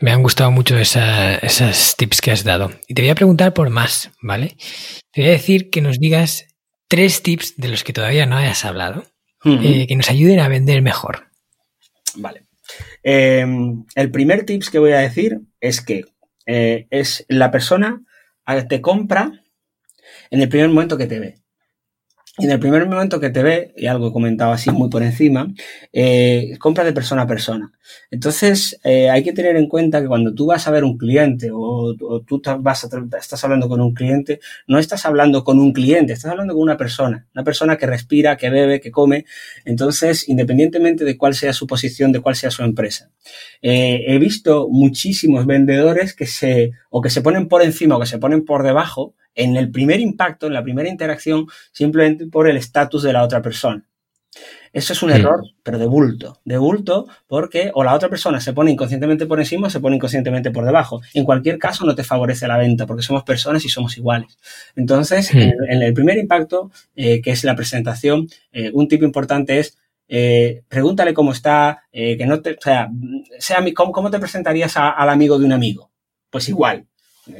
Me han gustado mucho esas tips que has dado. Y te voy a preguntar por más, ¿vale? Te voy a decir que nos digas tres tips de los que todavía no hayas hablado, eh, que nos ayuden a vender mejor. Vale. Em, el primer tips que voy a decir es que eh, es la persona te compra en el primer momento que te ve. En el primer momento que te ve, y algo he comentado así muy por encima, eh, compra de persona a persona. Entonces, eh, hay que tener en cuenta que cuando tú vas a ver un cliente o, tú vas a, estás hablando con un cliente, no estás hablando con un cliente, estás hablando con una persona, una persona que respira, que bebe, que come. Entonces, independientemente de cuál sea su posición, de cuál sea su empresa. Eh, he visto muchísimos vendedores que se, o que se ponen por encima o que se ponen por debajo en el primer impacto, en la primera interacción, simplemente por el estatus de la otra persona. Eso es un error, pero de bulto. De bulto porque o la otra persona se pone inconscientemente por encima o se pone inconscientemente por debajo. En cualquier caso no te favorece la venta porque somos personas y somos iguales. Entonces, en, el primer impacto, eh, que es la presentación, eh, un tipo importante es eh, pregúntale cómo está, que no te, o sea, sea ¿cómo, ¿cómo, te presentarías al amigo de un amigo? Pues igual,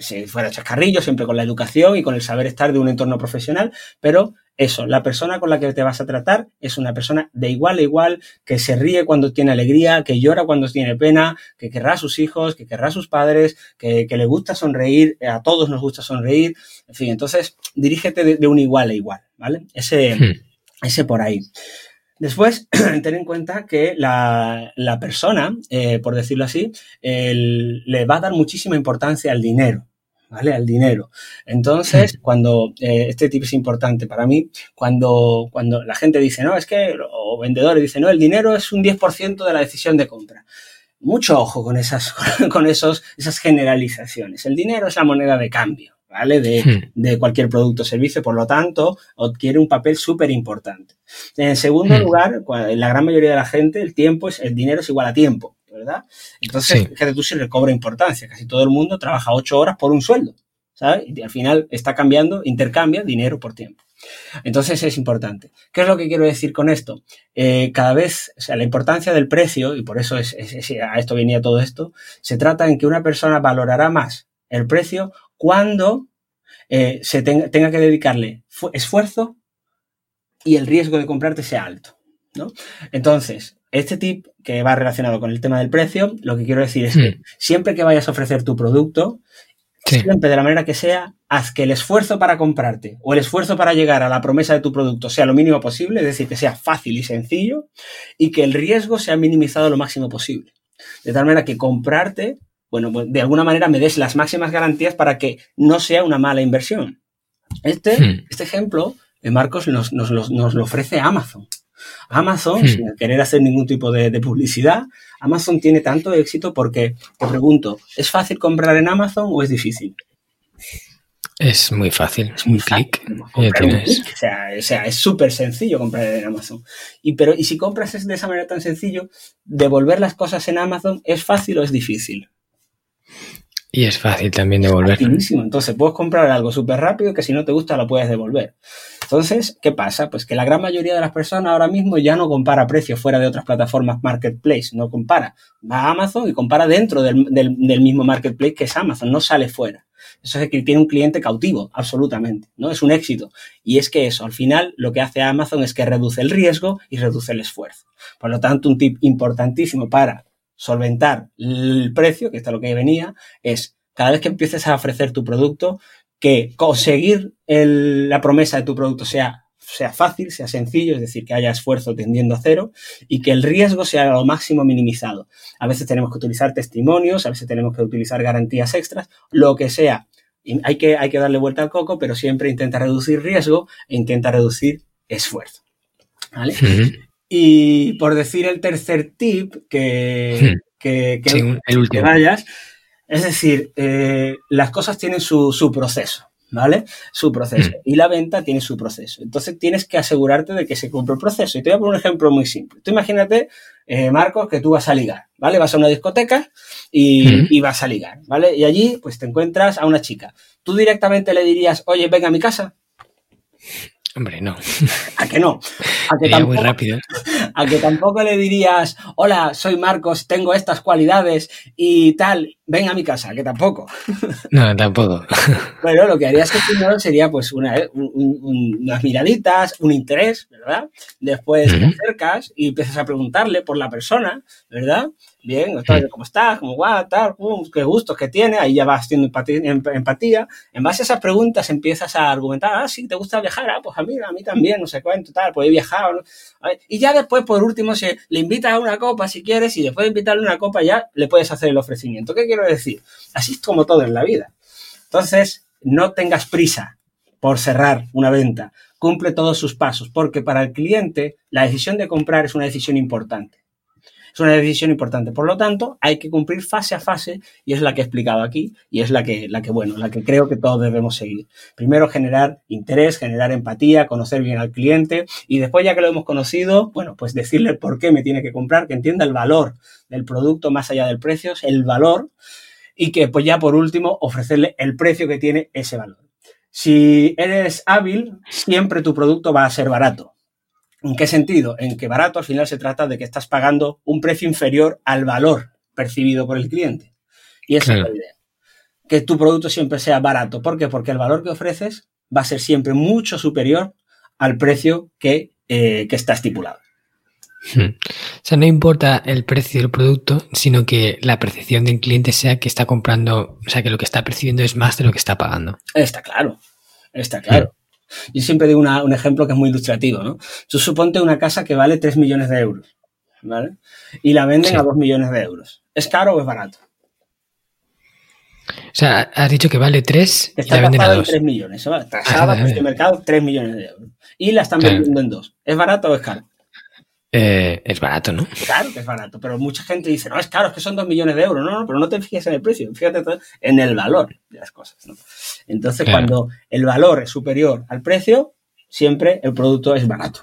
si fuera chascarrillo, siempre con la educación y con el saber estar de un entorno profesional, pero eso, la persona con la que te vas a tratar es una persona de igual a igual, que se ríe cuando tiene alegría, que llora cuando tiene pena, que querrá a sus hijos, que querrá a sus padres, que, le gusta sonreír, a todos nos gusta sonreír, en fin, entonces dirígete de, un igual a igual, ¿vale? Ese, hmm. ese por ahí. Después, (clears throat) ten en cuenta que la, persona, eh, por decirlo así, le va a dar muchísima importancia al dinero. ¿Vale? Al dinero. Entonces, cuando, eh, este tip es importante para mí, cuando, cuando la gente dice, no, es que, o vendedores dicen, no, el dinero es un 10% de la decisión de compra. Mucho ojo con esas, (laughs) con esos, esas generalizaciones. El dinero es la moneda de cambio. ¿Vale? De, hmm. de, cualquier producto o servicio, por lo tanto, adquiere un papel súper importante. En segundo hmm. lugar, la gran mayoría de la gente, el tiempo es, el dinero es igual a tiempo, ¿verdad? Entonces, fíjate tú si recobra importancia. Casi todo el mundo trabaja ocho horas por un sueldo, ¿sabes? Y al final está cambiando, intercambia dinero por tiempo. Entonces es importante. ¿Qué es lo que quiero decir con esto? Eh, cada vez, o sea, la importancia del precio, y por eso es, a esto venía todo esto, se trata en que una persona valorará más el precio cuando eh, se tenga, tenga, que dedicarle esfuerzo y el riesgo de comprarte sea alto. ¿no? Entonces, este tip que va relacionado con el tema del precio, lo que quiero decir es que hmm. siempre que vayas a ofrecer tu producto, siempre de la manera que sea, haz que el esfuerzo para comprarte o el esfuerzo para llegar a la promesa de tu producto sea lo mínimo posible, es decir, que sea fácil y sencillo y que el riesgo sea minimizado lo máximo posible. De tal manera que comprarte bueno, pues de alguna manera me des las máximas garantías para que no sea una mala inversión. Este, hmm. este ejemplo, Marcos, nos, nos, lo ofrece Amazon. Amazon, hmm. sin querer hacer ningún tipo de, publicidad, Amazon tiene tanto éxito porque, te pregunto, ¿es fácil comprar en Amazon o es difícil? Es muy fácil, es muy clic. O sea, es súper sencillo comprar en Amazon. Y, pero, y si compras de esa manera tan sencillo, devolver las cosas en Amazon, ¿es fácil o es difícil? Y es fácil también devolver. Entonces puedes comprar algo súper rápido que si no te gusta lo puedes devolver. Entonces, ¿qué pasa? Pues que la gran mayoría de las personas ahora mismo ya no compara precios fuera de otras plataformas marketplace, no compara. Va a Amazon y compara dentro del, mismo marketplace que es Amazon, no sale fuera. Eso es que tiene un cliente cautivo, absolutamente, ¿no? Es un éxito. Y es que eso, al final, lo que hace Amazon es que reduce el riesgo y reduce el esfuerzo. Por lo tanto, un tip importantísimo para solventar el precio, que esto es lo que venía, es cada vez que empieces a ofrecer tu producto, que conseguir la promesa de tu producto sea sea fácil, sea sencillo, es decir, que haya esfuerzo tendiendo a cero y que el riesgo sea lo máximo minimizado. A veces tenemos que utilizar testimonios, a veces tenemos que utilizar garantías extras, lo que sea. Hay que, hay que darle vuelta al coco, pero siempre intenta reducir riesgo e intenta reducir esfuerzo. ¿Vale? Y por decir el tercer tip que, que, el último. vayas, es decir, eh, las cosas tienen su, su proceso. ¿vale? Su proceso. Mm. Y la venta tiene su proceso. Entonces tienes que asegurarte de que se cumple el proceso. Y te voy a poner un ejemplo muy simple. Tú imagínate, eh, Marcos, que tú vas a ligar, ¿vale? Vas a una discoteca y, mm. y, vas a ligar, ¿vale? Y allí, pues te encuentras a una chica. Tú directamente le dirías, oye, venga a mi casa. Hombre, no. ¿A que no? A que, tampoco, muy rápido. a que tampoco le dirías, hola, soy Marcos, tengo estas cualidades y tal, ven a mi casa, que tampoco. (laughs) No, tampoco. (laughs) Bueno, lo que harías que primero sería pues una, unas miraditas, un interés, ¿verdad? Después te acercas y empiezas a preguntarle por la persona, ¿verdad? Bien, ¿cómo estás? ¿Cómo va? Tal, qué gustos que tiene. Ahí ya vas haciendo empatía. En base a esas preguntas empiezas a argumentar, ah, sí, te gusta viajar, ah, pues a mí, a mí también, no sé cuánto, tal, pues he viajado. Y ya después, por último, se, le invitas a una copa si quieres y después de invitarle a una copa ya le puedes hacer el ofrecimiento. ¿Qué quiero decir? Así es como todo en la vida. Entonces, no tengas prisa por cerrar una venta. Cumple todos sus pasos, porque para el cliente la decisión de comprar es una decisión importante. Es una decisión importante. Por lo tanto, hay que cumplir fase a fase y es la que he explicado aquí y es la que, la que, bueno, la que creo que todos debemos seguir. Primero, generar interés, generar empatía, conocer bien al cliente y después, ya que lo hemos conocido, bueno, pues decirle por qué me tiene que comprar, que entienda el valor del producto más allá del precio, el valor y que, pues ya por último, ofrecerle el precio que tiene ese valor. Si eres hábil, siempre tu producto va a ser barato. ¿En qué sentido? En que barato al final se trata de que estás pagando un precio inferior al valor percibido por el cliente. Y esa es la idea. Que tu producto siempre sea barato. ¿Por qué? Porque el valor que ofreces va a ser siempre mucho superior al precio que, eh, está estipulado. Hmm. O sea, no importa el precio del producto, sino que la percepción del cliente sea que está comprando, o sea, que lo que está percibiendo es más de lo que está pagando. Está claro, está claro. Yo siempre digo un ejemplo que es muy ilustrativo, ¿no? Tú suponte una casa que vale 3 millones de euros, ¿vale? Y la venden a 2 millones de euros. ¿Es caro o es barato? O sea, has dicho que vale 3 y la venden a 2. 3 millones, ¿vale? Tasada, ah, de mercado, 3 millones de euros. Y la están vendiendo en 2. ¿Es barato o es caro? Eh, es barato, ¿no? Claro que es barato, pero mucha gente dice, no, es caro, es que son 2 millones de euros. No, no, pero no te fijes en el precio, fíjate en el valor de las cosas, ¿no? Entonces, cuando el valor es superior al precio, siempre el producto es barato.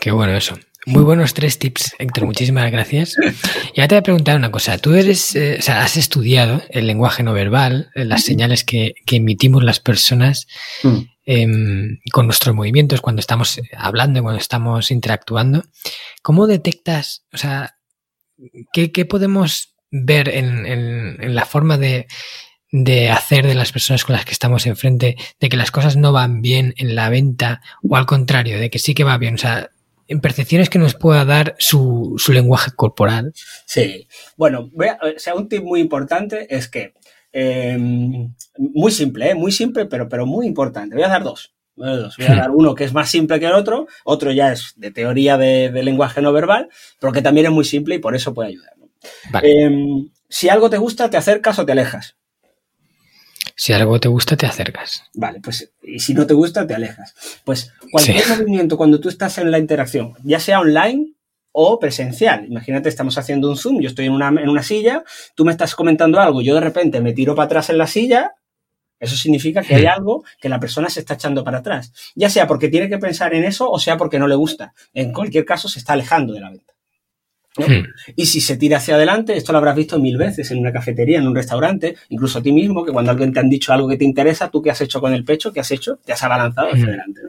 Qué bueno eso. Muy buenos tres tips, Héctor. Muchísimas gracias. Y ahora te voy a preguntar una cosa. Tú eres, eh, o sea, has estudiado el lenguaje no verbal, eh, las señales que, emitimos las personas mm. Em, con nuestros movimientos cuando estamos hablando, cuando estamos interactuando. ¿Cómo detectas, o sea, qué, podemos ver en la forma de, de hacer de las personas con las que estamos enfrente, de que las cosas no van bien en la venta o al contrario, de que sí que va bien. O sea, en percepciones que nos pueda dar su, su lenguaje corporal. Sí, bueno, o sea, un tip muy importante es que, em, muy simple, ¿eh? muy simple, pero, pero muy importante. Voy a dar dos. Voy a dar uno que es más simple que el otro, otro ya es de teoría de, lenguaje no verbal, pero que también es muy simple y por eso puede ayudar. Em, si algo te gusta, te acercas o te alejas. Si algo te gusta, te acercas. Vale, pues y si no te gusta, te alejas. Pues cualquier movimiento cuando tú estás en la interacción, ya sea online o presencial. Imagínate, estamos haciendo un Zoom, yo estoy en una, en una silla, tú me estás comentando algo, yo de repente me tiro para atrás en la silla, eso significa que hay hmm. algo que la persona se está echando para atrás. Ya sea porque tiene que pensar en eso o sea porque no le gusta. En cualquier caso, se está alejando de la venta. Hmm. Y si se tira hacia adelante, esto lo habrás visto mil veces en una cafetería, en un restaurante, incluso a ti mismo, que cuando alguien te han dicho algo que te interesa, tú qué has hecho con el pecho, qué has hecho, te has abalanzado hacia hmm. adelante.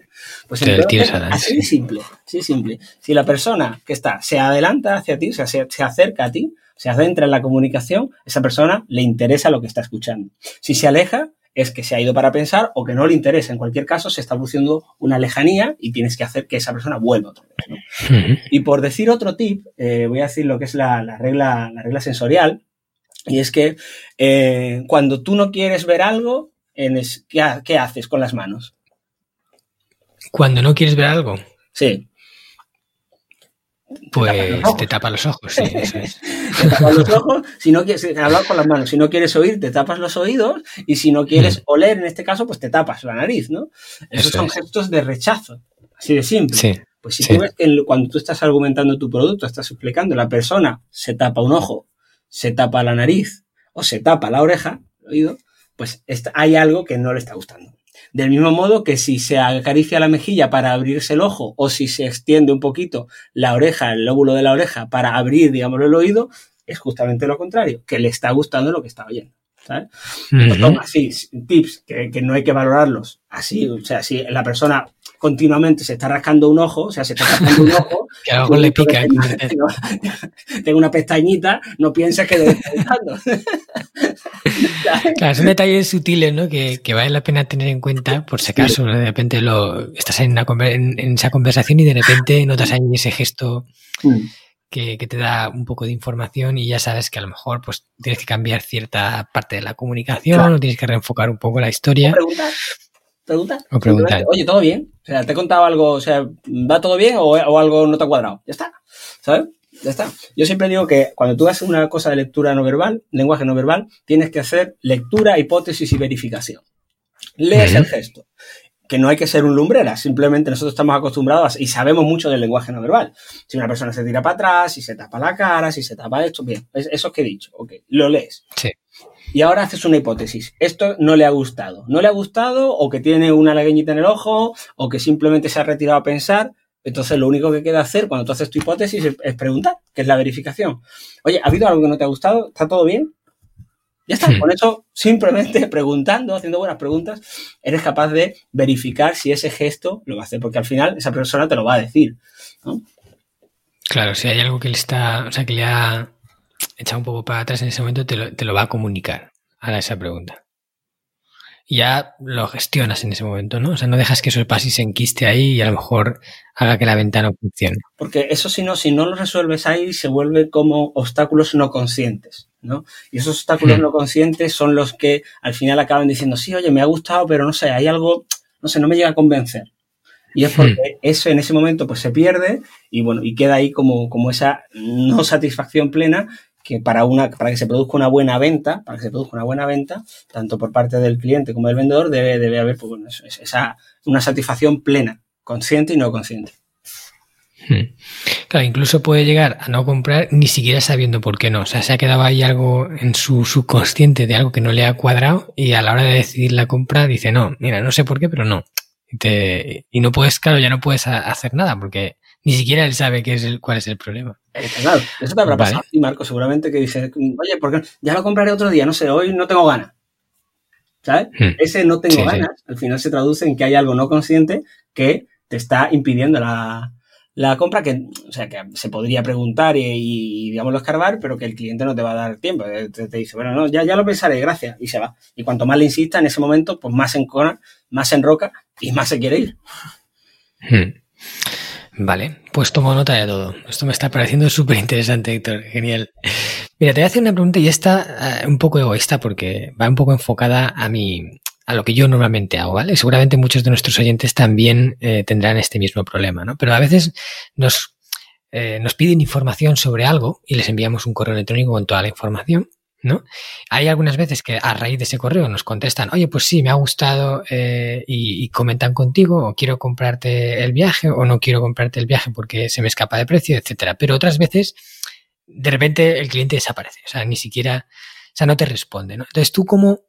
Pues entonces, así de simple, así simple. Si la persona que está se adelanta hacia ti, o sea, se, se acerca a ti, se adentra en la comunicación, esa persona le interesa lo que está escuchando. Si se aleja, es que se ha ido para pensar o que no le interesa. En cualquier caso, se está produciendo una lejanía y tienes que hacer que esa persona vuelva otra vez. Y por decir otro tip, eh, voy a decir lo que es la, regla, la regla sensorial, y es que eh, cuando tú no quieres ver algo, en ¿qué, haces con las manos? Cuando no quieres ver algo. Sí. Pues te tapa los ojos, sí, eso es. (laughs) te tapas los ojos, si no quieres hablar con las manos, si no quieres oír, te tapas los oídos, y si no quieres mm. oler, en este caso, pues te tapas la nariz, ¿no? Esos son gestos de rechazo, así de simple. Pues si tú ves que cuando tú estás argumentando tu producto, estás explicando, la persona se tapa un ojo, se tapa la nariz o se tapa la oreja, el oído, pues hay algo que no le está gustando. Del mismo modo que si se acaricia la mejilla para abrirse el ojo o si se extiende un poquito la oreja, el lóbulo de la oreja para abrir, digamos, el oído, es justamente lo contrario, que le está gustando lo que está oyendo. ¿sabes? así, tips que, que, no hay que valorarlos así, o sea, si la persona continuamente se está rascando un ojo, o sea, se está rascando un ojo. (laughs) que algo le pica. (laughs) Tengo, una pestañita, no pienses que debe claro, son detalles sutiles, ¿no? Que, que, vale la pena tener en cuenta, por si acaso, de repente lo estás en, en, esa conversación y de repente notas ahí ese gesto. Mm. Que, que, te da un poco de información y ya sabes que a lo mejor pues tienes que cambiar cierta parte de la comunicación o tienes que reenfocar un poco la historia. Pregunta. Oye, ¿todo bien? O sea, ¿te he contado algo? O sea, ¿va todo bien o, algo no te ha cuadrado? Ya está. ¿Sabes? Ya está. Yo siempre digo que cuando tú haces una cosa de lectura no verbal, lenguaje no verbal, tienes que hacer lectura, hipótesis y verificación. Lees el gesto. Que no hay que ser un lumbrera, simplemente nosotros estamos acostumbrados y sabemos mucho del lenguaje no verbal. Si una persona se tira para atrás, si se tapa la cara, si se tapa esto, bien, eso que he dicho, ok, lo lees. Sí y ahora haces una hipótesis. Esto no le ha gustado. No le ha gustado o que tiene una lagueñita en el ojo o que simplemente se ha retirado a pensar. Entonces lo único que queda hacer cuando tú haces tu hipótesis es, preguntar, que es la verificación. Oye, ¿ha habido algo que no te ha gustado? ¿Está todo bien? Ya está. Con eso, simplemente (laughs) preguntando, haciendo buenas preguntas, eres capaz de verificar si ese gesto lo va a hacer, porque al final esa persona te lo va a decir. Claro, si hay algo que le está, o sea, que le ha echado un poco para atrás en ese momento, te lo, te lo va a comunicar a esa pregunta. Y ya lo gestionas en ese momento, ¿no? O sea, no dejas que eso pase y se enquiste ahí y a lo mejor haga que la ventana funcione. Porque eso si no, si no lo resuelves ahí, se vuelve como obstáculos no conscientes, ¿no? Y esos obstáculos hmm. no conscientes son los que al final acaban diciendo, sí, oye, me ha gustado, pero no sé, hay algo, no sé, no me llega a convencer. Y es porque hmm. eso en ese momento pues se pierde y bueno, y queda ahí como, como esa no satisfacción plena que para, una, para que se produzca una buena venta, para que se produzca una buena venta, tanto por parte del cliente como del vendedor, debe, debe haber pues, esa, una satisfacción plena, consciente y no consciente. Hmm. Claro, incluso puede llegar a no comprar ni siquiera sabiendo por qué no. O sea, se ha quedado ahí algo en su subconsciente de algo que no le ha cuadrado y a la hora de decidir la compra dice, no, mira, no sé por qué, pero no. Y, y no puedes, claro, ya no puedes hacer nada porque ni siquiera él sabe qué es el, cuál es el problema. Eh, claro, eso te habrá pasado y Marco, seguramente que dice, oye, ¿por ya lo compraré otro día, no sé, hoy no tengo ganas. ¿Sabes? Hmm. Ese no tengo ganas, al final se traduce en que hay algo no consciente que te está impidiendo la, compra, que, o sea, que se podría preguntar y, y, digámoslo, escarbar, pero que el cliente no te va a dar tiempo. Eh, te, dice, bueno, no, ya, ya lo pensaré, gracias, y se va. Y cuanto más le insista en ese momento, pues más se encona, más se enroca y más se quiere ir. Hmm. Vale, pues tomo nota de todo. Esto me está pareciendo (laughs) súper interesante, Héctor. Genial. Mira, te voy a hacer una pregunta y esta uh, un poco egoísta porque va un poco enfocada a mi, a lo que yo normalmente hago, ¿vale? Seguramente muchos de nuestros oyentes también eh, tendrán este mismo problema, ¿no? Pero a veces nos, eh, nos piden información sobre algo y les enviamos un correo electrónico con toda la información ¿no? Hay algunas veces que a raíz de ese correo nos contestan, oye, pues sí, me ha gustado eh, y, comentan contigo, o quiero comprarte el viaje, o no quiero comprarte el viaje porque se me escapa de precio, etcétera. Pero otras veces, de repente el cliente desaparece, o sea, ni siquiera, o sea, no te responde, ¿no? Entonces, ¿tú cómo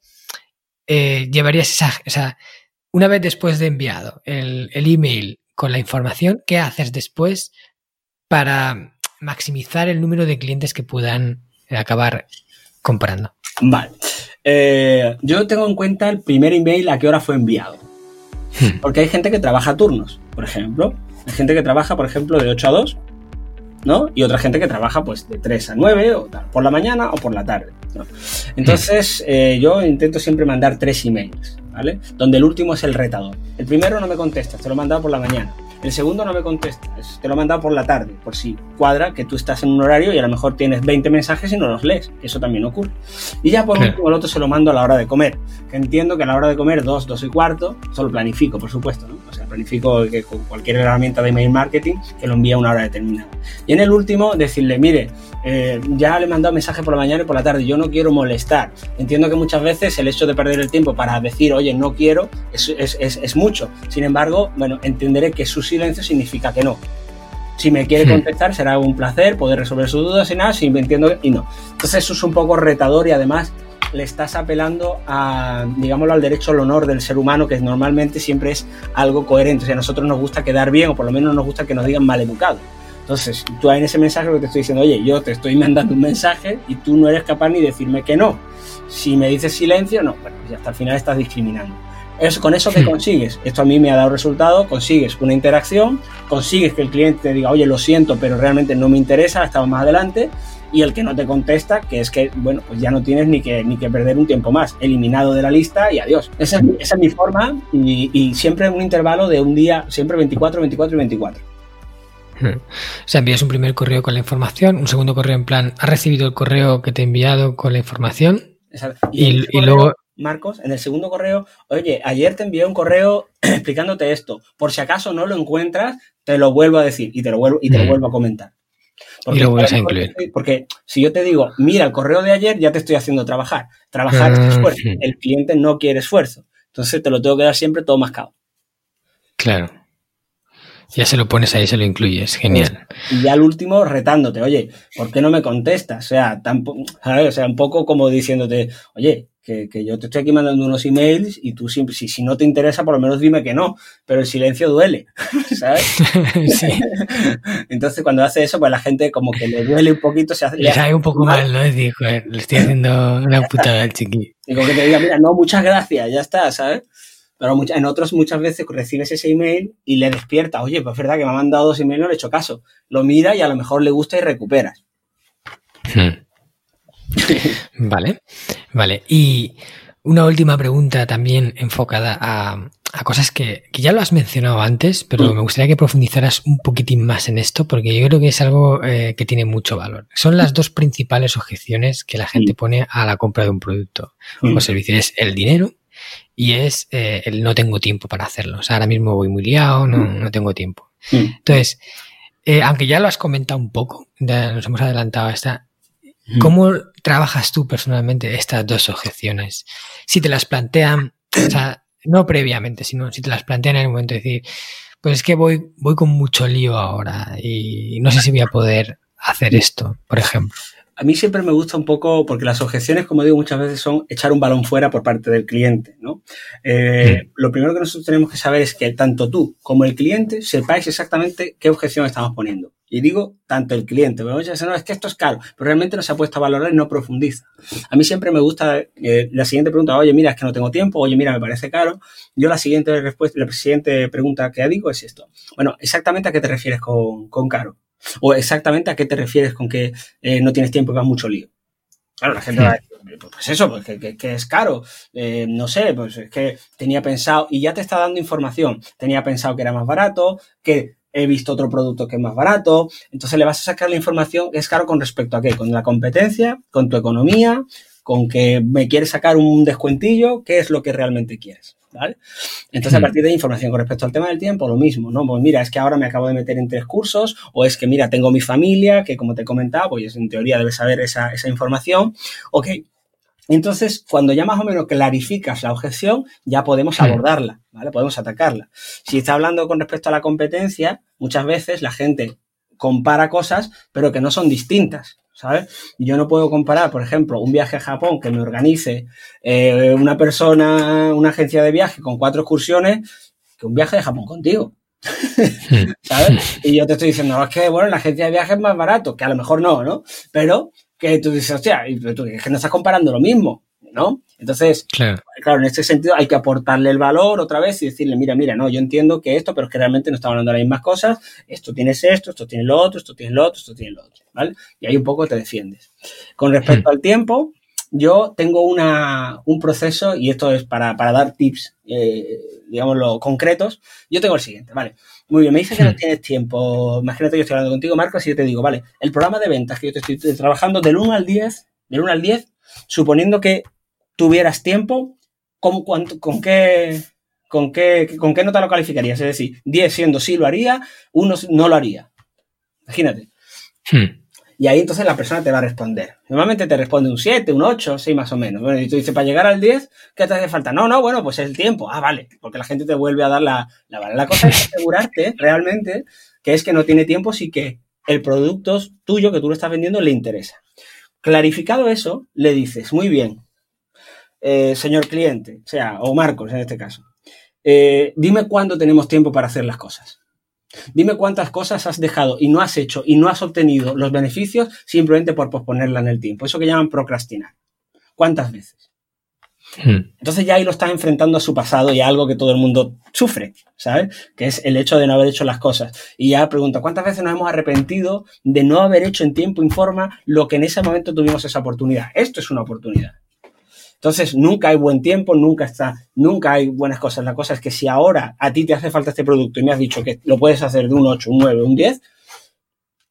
eh, llevarías esa, o sea, una vez después de enviado el, el email con la información, ¿qué haces después para maximizar el número de clientes que puedan acabar comprando? Vale. Eh, yo tengo en cuenta el primer email a qué hora fue enviado. Hmm. Porque hay gente que trabaja turnos, por ejemplo. Hay gente que trabaja, por ejemplo, de 8 a 2, ¿no? Y otra gente que trabaja, pues, de 3 a 9, o por la mañana o por la tarde. Entonces, eh, yo intento siempre mandar tres emails, ¿vale? Donde el último es el retador. El primero no me contesta, te lo he mandado por la mañana. El segundo no me contesta, te lo he mandado por la tarde, por si cuadra que tú estás en un horario y a lo mejor tienes 20 mensajes y no los lees. Eso también ocurre. Y ya por último, el otro se lo mando a la hora de comer. Que entiendo que a la hora de comer, dos, dos y cuarto, solo planifico, por supuesto, ¿no? O sea, planifico que con cualquier herramienta de email marketing que lo envía a una hora determinada. Y en el último, decirle, mire, eh, ya le he mandado mensaje por la mañana y por la tarde, yo no quiero molestar. Entiendo que muchas veces el hecho de perder el tiempo para decir, oye, no quiero, es, es, es, mucho. Sin embargo, bueno, entenderé que su silencio significa que no. Si me quiere contestar, será un placer poder resolver sus dudas y nada, si me entiendo y no. Entonces eso es un poco retador y además le estás apelando a, digámoslo, al derecho al honor del ser humano, que normalmente siempre es algo coherente. O sea, a nosotros nos gusta quedar bien, o por lo menos nos gusta que nos digan mal educado. Entonces, tú en ese mensaje lo que te estoy diciendo, oye, yo te estoy mandando un mensaje y tú no eres capaz ni de decirme que no. Si me dices silencio, no, bueno, y hasta el final estás discriminando. Es con eso que consigues. Esto a mí me ha dado resultado, consigues una interacción, consigues que el cliente te diga, oye, lo siento, pero realmente no me interesa, estamos más adelante, y el que no te contesta, que es que, bueno, pues ya no tienes ni que, ni que perder un tiempo más, eliminado de la lista y adiós. Esa es, mi forma y, y siempre un intervalo de un día, siempre 24, 24 y 24. O sea, envías un primer correo con la información, un segundo correo en plan, ¿has recibido el correo que te he enviado con la información? Y, luego... Marcos, en el segundo correo, oye, ayer te envié un correo (clears throat) explicándote esto. Por si acaso no lo encuentras, te lo vuelvo a decir y te lo vuelvo, y te lo vuelvo a comentar. Porque, y lo vuelves a incluir. Porque si yo te digo, mira, el correo de ayer ya te estoy haciendo trabajar. Trabajar es ah, esfuerzo. El cliente no quiere esfuerzo. Entonces te lo tengo que dar siempre todo mascado. Claro. Ya se lo pones ahí, se lo incluyes, genial. Y ya al último retándote, oye, ¿por qué no me contestas? O sea, tampoco, O sea, un poco como diciéndote, oye, que, yo te estoy aquí mandando unos emails y tú si, si, no te interesa, por lo menos dime que no, pero el silencio duele, (laughs) ¿sabes? (laughs) sí. Entonces cuando hace eso, pues la gente como que le duele un poquito, se hace... Le sabe un poco mal, ¿no? Es decir, joder, le estoy haciendo una putada al chiqui. Y como que te diga, mira, no, muchas gracias, ya está, ¿sabes? Pero en otros muchas veces recibes ese email y le despierta, oye, pues es verdad que me ha mandado dos emails, no le he hecho caso. Lo mira y a lo mejor le gusta y recuperas. Hmm. (laughs) vale, vale. Y una última pregunta también enfocada a, cosas que, ya lo has mencionado antes, pero mm. me gustaría que profundizaras un poquitín más en esto, porque yo creo que es algo eh, que tiene mucho valor. Son las dos principales objeciones que la gente pone a la compra de un producto o servicio. Es el dinero y es eh, el no tengo tiempo para hacerlo. O sea, ahora mismo voy muy liado, no, mm. no tengo tiempo. Mm. Entonces, eh, aunque ya lo has comentado un poco, ya nos hemos adelantado a esta, mm. ¿Cómo trabajas tú personalmente estas dos objeciones? Si te las plantean, (clears throat) o sea, no previamente, sino si te las plantean en el momento de decir, pues es que voy, voy con mucho lío ahora y no sé si voy a poder hacer esto, por ejemplo a mí siempre me gusta un poco, porque las objeciones, como digo, muchas veces son echar un balón fuera por parte del cliente, ¿no? Eh, lo primero que nosotros tenemos que saber es que tanto tú como el cliente sepáis exactamente qué objeción estamos poniendo. Y digo, tanto el cliente, no, es que esto es caro, pero realmente no se ha puesto a valorar y no profundiza. A mí siempre me gusta eh, la siguiente pregunta, oye, mira, es que no tengo tiempo, oye, mira, me parece caro. Yo la siguiente respuesta, la siguiente pregunta que digo es esto. Bueno, exactamente a qué te refieres con, con caro. O exactamente a qué te refieres con que eh, no tienes tiempo y vas mucho lío. Claro, la gente va a decir, pues eso, pues que, es caro. Eh, no sé, pues es que tenía pensado, y ya te está dando información, tenía pensado que era más barato, que he visto otro producto que es más barato. Entonces le vas a sacar la información que es caro con respecto a qué? Con la competencia, con tu economía, con que me quieres sacar un descuentillo, ¿qué es lo que realmente quieres? ¿Vale? Entonces, a hmm. partir de información con respecto al tema del tiempo, lo mismo, ¿no? Pues mira, es que ahora me acabo de meter en tres cursos, o es que mira, tengo mi familia, que como te comentaba, pues en teoría debes saber esa, esa información. Ok. Entonces, cuando ya más o menos clarificas la objeción, ya podemos abordarla, ¿vale? Podemos atacarla. Si está hablando con respecto a la competencia, muchas veces la gente compara cosas, pero que no son distintas. ¿sabes? Yo no puedo comparar, por ejemplo, un viaje a Japón que me organice eh, una persona, una agencia de viaje con cuatro excursiones, que un viaje de Japón contigo. (laughs) ¿Sabes? Y yo te estoy diciendo, es que, bueno, la agencia de viajes es más barato, que a lo mejor no, ¿no? Pero que tú dices, hostia, tú, es que no estás comparando lo mismo, ¿no? Entonces, claro. en este sentido hay que aportarle el valor otra vez y decirle, mira, mira, no, yo entiendo que esto, pero es que realmente no estamos hablando de las mismas cosas, esto tienes esto, esto tiene lo otro, esto tiene lo otro, esto tiene lo otro, ¿vale? Y ahí un poco te defiendes. Con respecto al tiempo, yo tengo una, un proceso, y esto es para, para dar tips, eh, digámoslo, concretos. Yo tengo el siguiente, ¿vale? Muy bien, me dices que no hmm. tienes tiempo. Imagínate yo estoy hablando contigo, Marcos, y yo te digo, vale, el programa de ventas que yo te estoy trabajando del 1 al 10, del 1 al 10, suponiendo que tuvieras tiempo, ¿con, con qué, con, qué, ¿con qué nota lo calificarías? Es decir, 10 siendo sí lo haría, 1 no lo haría. Imagínate. Hmm. Y ahí entonces la persona te va a responder. Normalmente te responde un 7, un 8, sí, más o menos. Bueno, y tú dices, para llegar al 10, ¿qué te hace falta? No, no, bueno, pues es el tiempo. Ah, vale, porque la gente te vuelve a dar la, la, la cosa es asegurarte realmente que es que no tiene tiempo, sí que el producto tuyo que tú lo estás vendiendo le interesa. Clarificado eso, le dices, muy bien, eh, señor cliente, o sea, o Marcos en este caso, eh, dime cuándo tenemos tiempo para hacer las cosas. Dime cuántas cosas has dejado y no has hecho y no has obtenido los beneficios simplemente por posponerla en el tiempo. Eso que llaman procrastinar. ¿Cuántas veces? Hmm. Entonces ya ahí lo está enfrentando a su pasado y a algo que todo el mundo sufre, ¿sabes? Que es el hecho de no haber hecho las cosas. Y ya pregunta, ¿cuántas veces nos hemos arrepentido de no haber hecho en tiempo y forma lo que en ese momento tuvimos esa oportunidad? Esto es una oportunidad. Entonces, nunca hay buen tiempo, nunca está, nunca hay buenas cosas. La cosa es que si ahora a ti te hace falta este producto y me has dicho que lo puedes hacer de un 8, un 9, un 10,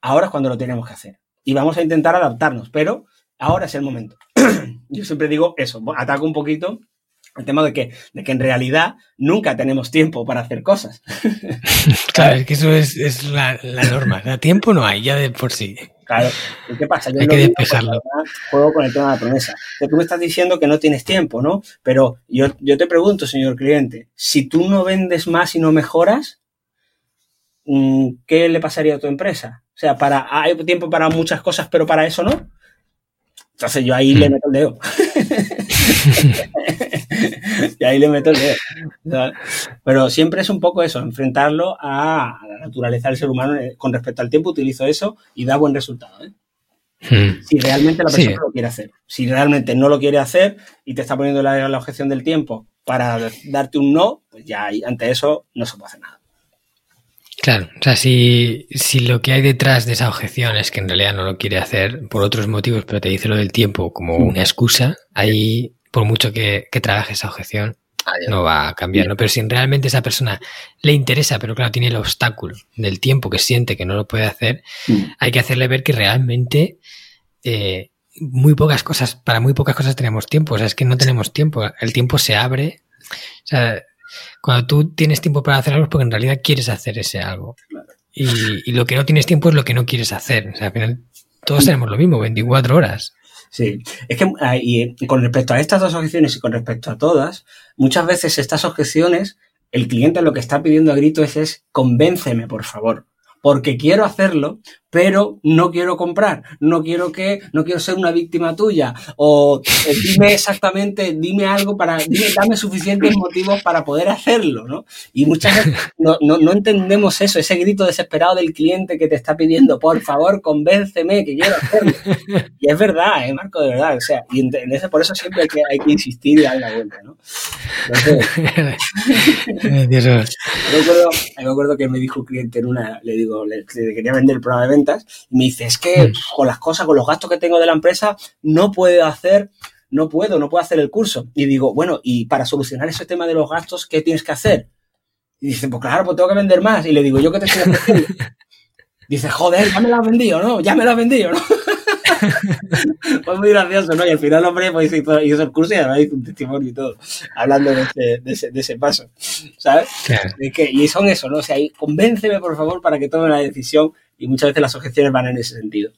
ahora es cuando lo tenemos que hacer. Y vamos a intentar adaptarnos, pero ahora es el momento. (clears throat) Yo siempre digo eso, ataco un poquito el tema de que, de que en realidad nunca tenemos tiempo para hacer cosas. (laughs) claro, es que eso es, la, la, norma. tiempo no hay, ya de por sí. Claro. qué pasa? Yo Hay que. Juego con el tema de la promesa. tú me estás diciendo que no tienes tiempo, ¿no? Pero yo, yo te pregunto, señor cliente, si tú no vendes más y no mejoras, mm, ¿qué le pasaría a tu empresa? O sea, para, hay tiempo para muchas cosas, pero para eso no. Entonces yo ahí le hmm. meto el dedo. (laughs) (laughs) y ahí le meto el dedo. Pero siempre es un poco eso, enfrentarlo a, la naturaleza del ser humano eh, con respecto al tiempo, utilizo eso y da buen resultado. ¿eh? Hmm. Si realmente la persona lo quiere hacer. Si realmente no lo quiere hacer y te está poniendo la, la objeción del tiempo para darte un no, pues ya ante eso no se puede hacer nada. Claro, o sea, si, si lo que hay detrás de esa objeción es que en realidad no lo quiere hacer por otros motivos, pero te dice lo del tiempo como mm. una excusa, ahí, por mucho que, que trabaje esa objeción, no va a cambiar, ¿no? Pero si realmente esa persona le interesa, pero claro, tiene el obstáculo del tiempo que siente que no lo puede hacer, mm. hay que hacerle ver que realmente eh, muy pocas cosas, para muy pocas cosas tenemos tiempo, o sea, es que no tenemos tiempo, el tiempo se abre, o sea, cuando tú tienes tiempo para hacer algo es porque en realidad quieres hacer ese algo. Y, lo que no tienes tiempo es lo que no quieres hacer. O sea, al final todos tenemos lo mismo, 24 horas. Sí, es que ah, y con respecto a estas dos objeciones y con respecto a todas, muchas veces estas objeciones, el cliente lo que está pidiendo a grito es, es convénceme, por favor porque quiero hacerlo, pero no quiero comprar, no quiero que, no quiero ser una víctima tuya, o eh, dime exactamente, dime algo para, dime, dame suficientes motivos para poder hacerlo, ¿no? Y muchas veces no, no, no, entendemos eso, ese grito desesperado del cliente que te está pidiendo, por favor, convénceme que quiero hacerlo. Y es verdad, ¿eh, Marco? De verdad, o sea, y en ese, por eso siempre hay que, hay que insistir y dar la vuelta, ¿no? Entonces, (laughs) me, acuerdo, me acuerdo que me dijo un cliente en una, le digo, le, le quería vender el programa de venta y me dice, es que mm. con las cosas, con los gastos que tengo de la empresa, no puedo hacer, no puedo, no puedo hacer el curso. Y digo, bueno, y para solucionar ese tema de los gastos, ¿qué tienes que hacer? Y dice, pues claro, pues tengo que vender más. Y le digo, ¿yo qué te estoy haciendo? (laughs) Dice, joder, ya me lo has vendido, ¿no? Ya me lo has vendido, ¿no? (laughs) Fue muy gracioso, ¿no? Y al final, hombre, pues hizo, hizo el curso y además hizo un testimonio y todo, hablando de ese, de ese, de ese paso, ¿sabes? que, y son eso, ¿no? O sea, convénceme, por favor, para que tome la decisión y muchas veces las objeciones van en ese sentido.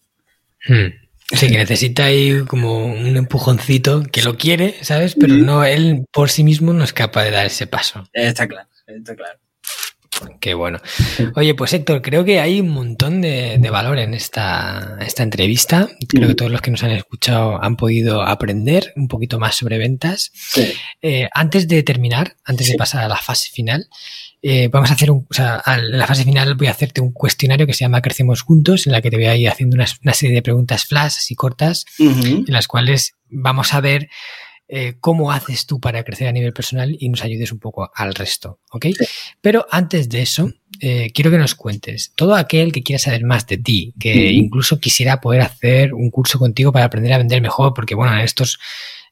Hmm. Sí, que necesita ahí como un empujoncito que lo quiere, ¿sabes? Pero no, él por sí mismo no es capaz de dar ese paso. Está claro, está claro. Qué bueno. Oye, pues Héctor, creo que hay un montón de, valor en esta, esta entrevista. Creo que todos los que nos han escuchado han podido aprender un poquito más sobre ventas. Eh, antes de terminar, antes de pasar a la fase final, eh, vamos a hacer un, o sea, en la fase final voy a hacerte un cuestionario que se llama Crecemos Juntos, en la que te voy a ir haciendo una, serie de preguntas flash y cortas, en las cuales vamos a ver eh, cómo haces tú para crecer a nivel personal y nos ayudes un poco al resto, ¿ok? Pero antes de eso, eh, quiero que nos cuentes, todo aquel que quiera saber más de ti, que incluso quisiera poder hacer un curso contigo para aprender a vender mejor, porque bueno, en estos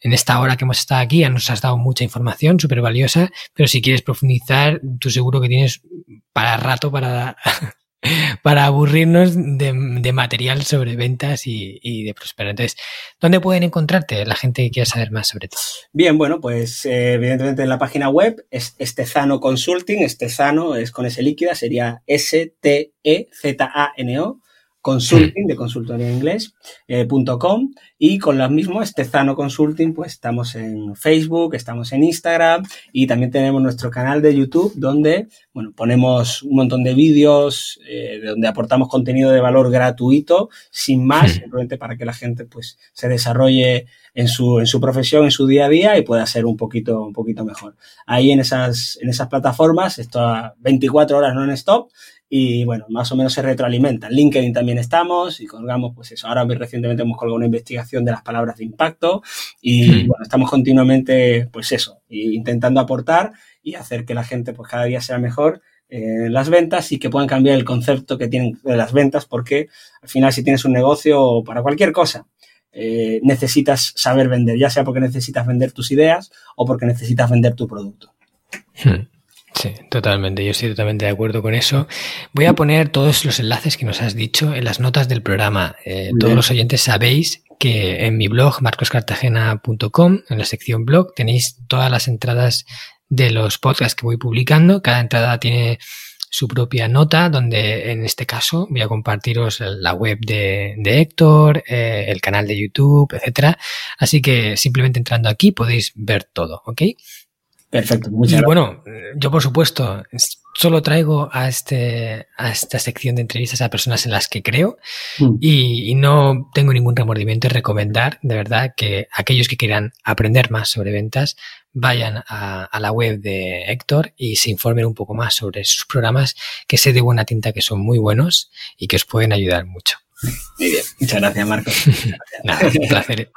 en esta hora que hemos estado aquí ya nos has dado mucha información súper valiosa, pero si quieres profundizar, tú seguro que tienes para rato para (laughs) para aburrirnos de, material sobre ventas y, de prosperar. Entonces, ¿dónde pueden encontrarte la gente que quiera saber más sobre ti? Bien, bueno, pues eh, evidentemente en la página web es Estezano Consulting, Estezano es con S líquida, sería S-T-E-Z-A-N-O consulting, de consultoría en inglés, eh, .com, y con lo mismo, Estezano Consulting, pues estamos en Facebook, estamos en Instagram y también tenemos nuestro canal de YouTube donde, bueno, ponemos un montón de vídeos, eh, donde aportamos contenido de valor gratuito, sin más, simplemente para que la gente, pues, se desarrolle en su, en su profesión, en su día a día y pueda ser un poquito, un poquito mejor. Ahí en esas, en esas plataformas, esto a 24 horas non-stop, y bueno, más o menos se retroalimenta. En LinkedIn también estamos y colgamos, pues eso, ahora recientemente hemos colgado una investigación de las palabras de impacto y hmm. bueno, estamos continuamente, pues eso, intentando aportar y hacer que la gente pues cada día sea mejor en las ventas y que puedan cambiar el concepto que tienen de las ventas porque al final si tienes un negocio para cualquier cosa, eh, necesitas saber vender, ya sea porque necesitas vender tus ideas o porque necesitas vender tu producto. Hmm. Sí, totalmente. Yo estoy totalmente de acuerdo con eso. Voy a poner todos los enlaces que nos has dicho en las notas del programa. Eh, todos los oyentes sabéis que en mi blog, marcoscartagena.com, en la sección blog, tenéis todas las entradas de los podcasts que voy publicando. Cada entrada tiene su propia nota, donde en este caso voy a compartiros la web de, Héctor, eh, el canal de YouTube, etcétera. Así que simplemente entrando aquí podéis ver todo, ¿ok? Perfecto, muchas y bueno, yo por supuesto solo traigo a, este, a esta sección de entrevistas a personas en las que creo mm. y, no tengo ningún remordimiento en recomendar de verdad que aquellos que quieran aprender más sobre ventas vayan a, a, la web de Héctor y se informen un poco más sobre sus programas que sé de buena tinta que son muy buenos y que os pueden ayudar mucho. Muy bien, muchas gracias, Marco. (laughs) Nada, un placer.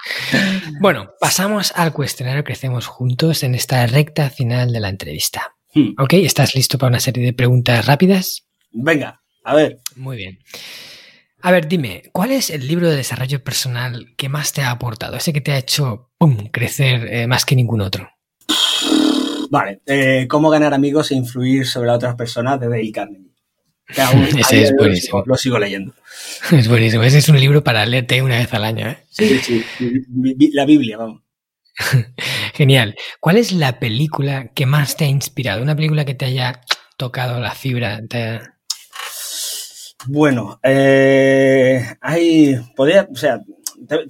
Bueno, pasamos al cuestionario que hacemos juntos en esta recta final de la entrevista. Hmm. Ok, ¿estás listo para una serie de preguntas rápidas? Venga, a ver. Muy bien. A ver, dime, ¿cuál es el libro de desarrollo personal que más te ha aportado? Ese que te ha hecho pum, crecer eh, más que ningún otro. Vale, eh, ¿cómo ganar amigos e influir sobre otras personas de Dale Carnegie? (laughs) Ese es buenísimo. Lo sigo leyendo. Es buenísimo. Ese es un libro para leerte una vez al año. ¿eh? Sí, sí. La Biblia, vamos. (laughs) Genial. ¿Cuál es la película que más te ha inspirado? Una película que te haya tocado la fibra. Bueno, eh, hay. Podría, o sea,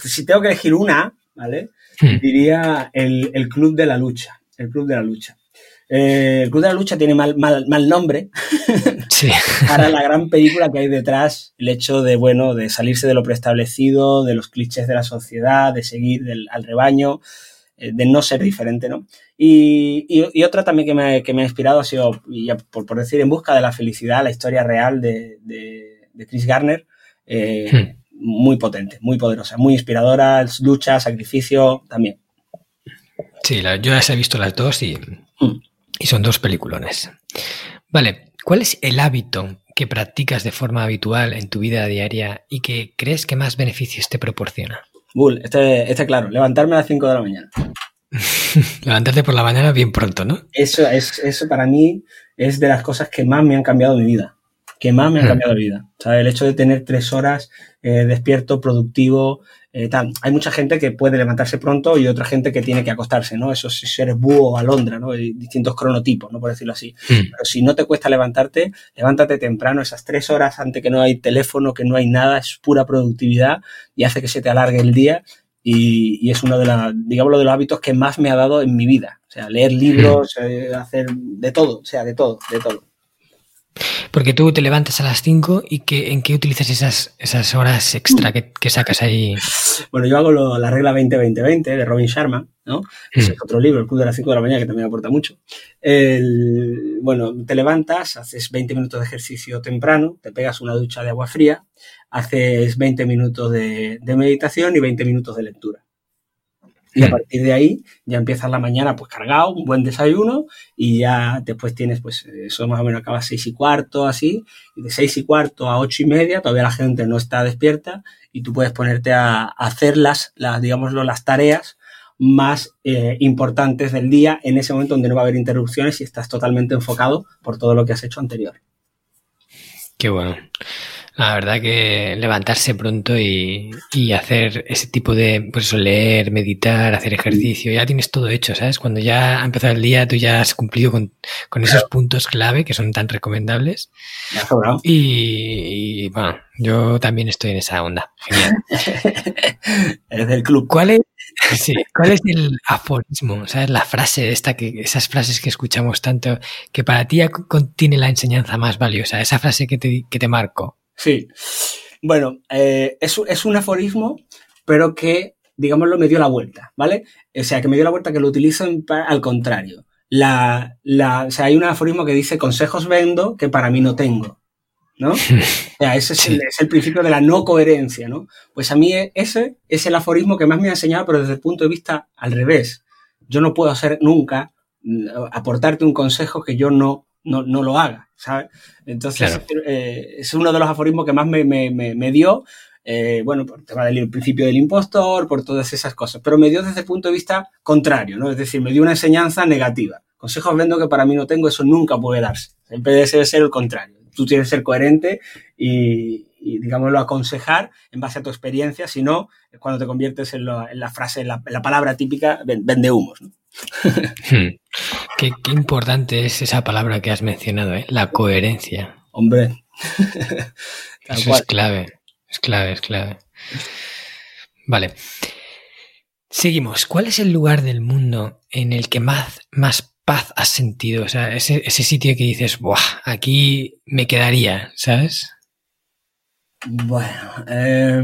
si tengo que elegir una, ¿vale? Hmm. Diría el, el Club de la Lucha. El Club de la Lucha. Eh, el Club de la Lucha tiene mal, mal, mal nombre (laughs) para la gran película que hay detrás, el hecho de, bueno, de salirse de lo preestablecido, de los clichés de la sociedad, de seguir al rebaño, eh, de no ser diferente, ¿no? Y, y, otra también que me, que me, ha inspirado ha sido, por, por, decir, En busca de la felicidad, la historia real de, de, Chris Garner. Eh, hmm. Muy potente, muy poderosa, muy inspiradora, lucha, sacrificio, también. Sí, yo ya he visto las dos y hmm. Y son dos peliculones. Vale, ¿cuál es el hábito que practicas de forma habitual en tu vida diaria y que crees que más beneficios te proporciona? Bull, este, este claro, levantarme a las 5 de la mañana. (laughs) Levantarte por la mañana bien pronto, ¿no? Eso, es, eso para mí es de las cosas que más me han cambiado mi vida. Que más me han hmm. cambiado mi vida. O sea, el hecho de tener tres horas eh, despierto, productivo, eh, hay mucha gente que puede levantarse pronto y otra gente que tiene que acostarse, ¿no? Eso si eres búho o alondra, ¿no? Hay distintos cronotipos, ¿no? Por decirlo así. Hmm. Pero si no te cuesta levantarte, levántate temprano, esas tres horas antes que no hay teléfono, que no hay nada, es pura productividad y hace que se te alargue el día y, es uno de, la, digamos, de los hábitos que más me ha dado en mi vida. O sea, leer libros, hmm. eh, hacer de todo, o sea, de todo, de todo. Porque tú te levantas a las 5 y que, ¿en qué utilizas esas, esas horas extra que, que sacas ahí? Bueno, yo hago lo, la regla 20-20-20 de Robin Sharma, ¿no? Es otro libro, El Club de las 5 de la mañana, que también aporta mucho. El, bueno, te levantas, haces 20 minutos de ejercicio temprano, te pegas una ducha de agua fría, haces 20 minutos de, de meditación y 20 minutos de lectura. Y a partir de ahí ya empiezas la mañana pues cargado, un buen desayuno y ya después tienes pues eso más o menos acaba a seis y cuarto así, y de seis y cuarto a ocho y media todavía la gente no está despierta y tú puedes ponerte a, a hacer las, las, digámoslo, las tareas más eh, importantes del día en ese momento donde no va a haber interrupciones y estás totalmente enfocado por todo lo que has hecho anterior. Qué bueno. La verdad que levantarse pronto y, y, hacer ese tipo de, pues eso, leer, meditar, hacer ejercicio, ya tienes todo hecho, ¿sabes? Cuando ya ha empezado el día, tú ya has cumplido con, con esos puntos clave que son tan recomendables. Y, y, bueno, yo también estoy en esa onda. Genial. (laughs) Eres del club. ¿Cuál es, sí, ¿Cuál es el aforismo? ¿Sabes? La frase esta que, esas frases que escuchamos tanto, que para ti contiene la enseñanza más valiosa, esa frase que te, que te marcó. Sí. Bueno, eh, es, es, un aforismo, pero que, digámoslo, me dio la vuelta, ¿vale? O sea, que me dio la vuelta que lo utilizo al contrario. La, la, o sea, hay un aforismo que dice, consejos vendo que para mí no tengo, ¿no? (laughs) O sea, ese es, el, es el principio de la no coherencia, ¿no? Pues a mí ese es el aforismo que más me ha enseñado, pero desde el punto de vista al revés. Yo no puedo hacer nunca, mm, aportarte un consejo que yo no, no, no lo haga. ¿sabes? Entonces, claro. eh, es uno de los aforismos que más me, me, me, me dio, eh, bueno, por el tema del principio del impostor, por todas esas cosas, pero me dio desde el punto de vista contrario, ¿no? Es decir, me dio una enseñanza negativa. Consejos vendo que para mí no tengo, eso nunca puede darse. Siempre debe ser el contrario. Tú tienes que ser coherente y, y digámoslo, aconsejar en base a tu experiencia, si no, es cuando te conviertes en, lo, en la frase, en la, en la, palabra típica, vende humos, ¿no? (laughs) Qué, qué, importante es esa palabra que has mencionado, ¿eh? la coherencia. Hombre. (laughs) Eso cual. es clave, es clave, es clave. Vale. Seguimos. ¿Cuál es el lugar del mundo en el que más, más paz has sentido? O sea, ese, ese sitio que dices, Buah, aquí me quedaría, ¿sabes? Bueno, eh,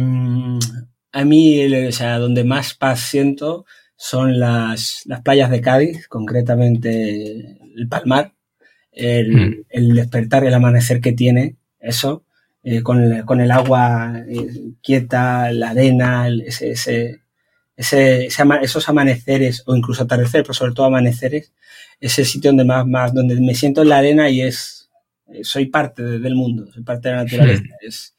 a mí, o sea, donde más paz siento son las, las playas de Cádiz, concretamente el Palmar, el, mm. el despertar, el amanecer que tiene, eso, eh, con, el, con, el, agua eh, quieta, la arena, ese, ese, ese, ese, esos amaneceres, o incluso atardecer, pero sobre todo amaneceres, es el sitio donde más, más, donde me siento en la arena y es, soy parte de, del mundo, soy parte de la naturaleza. Mm. Es,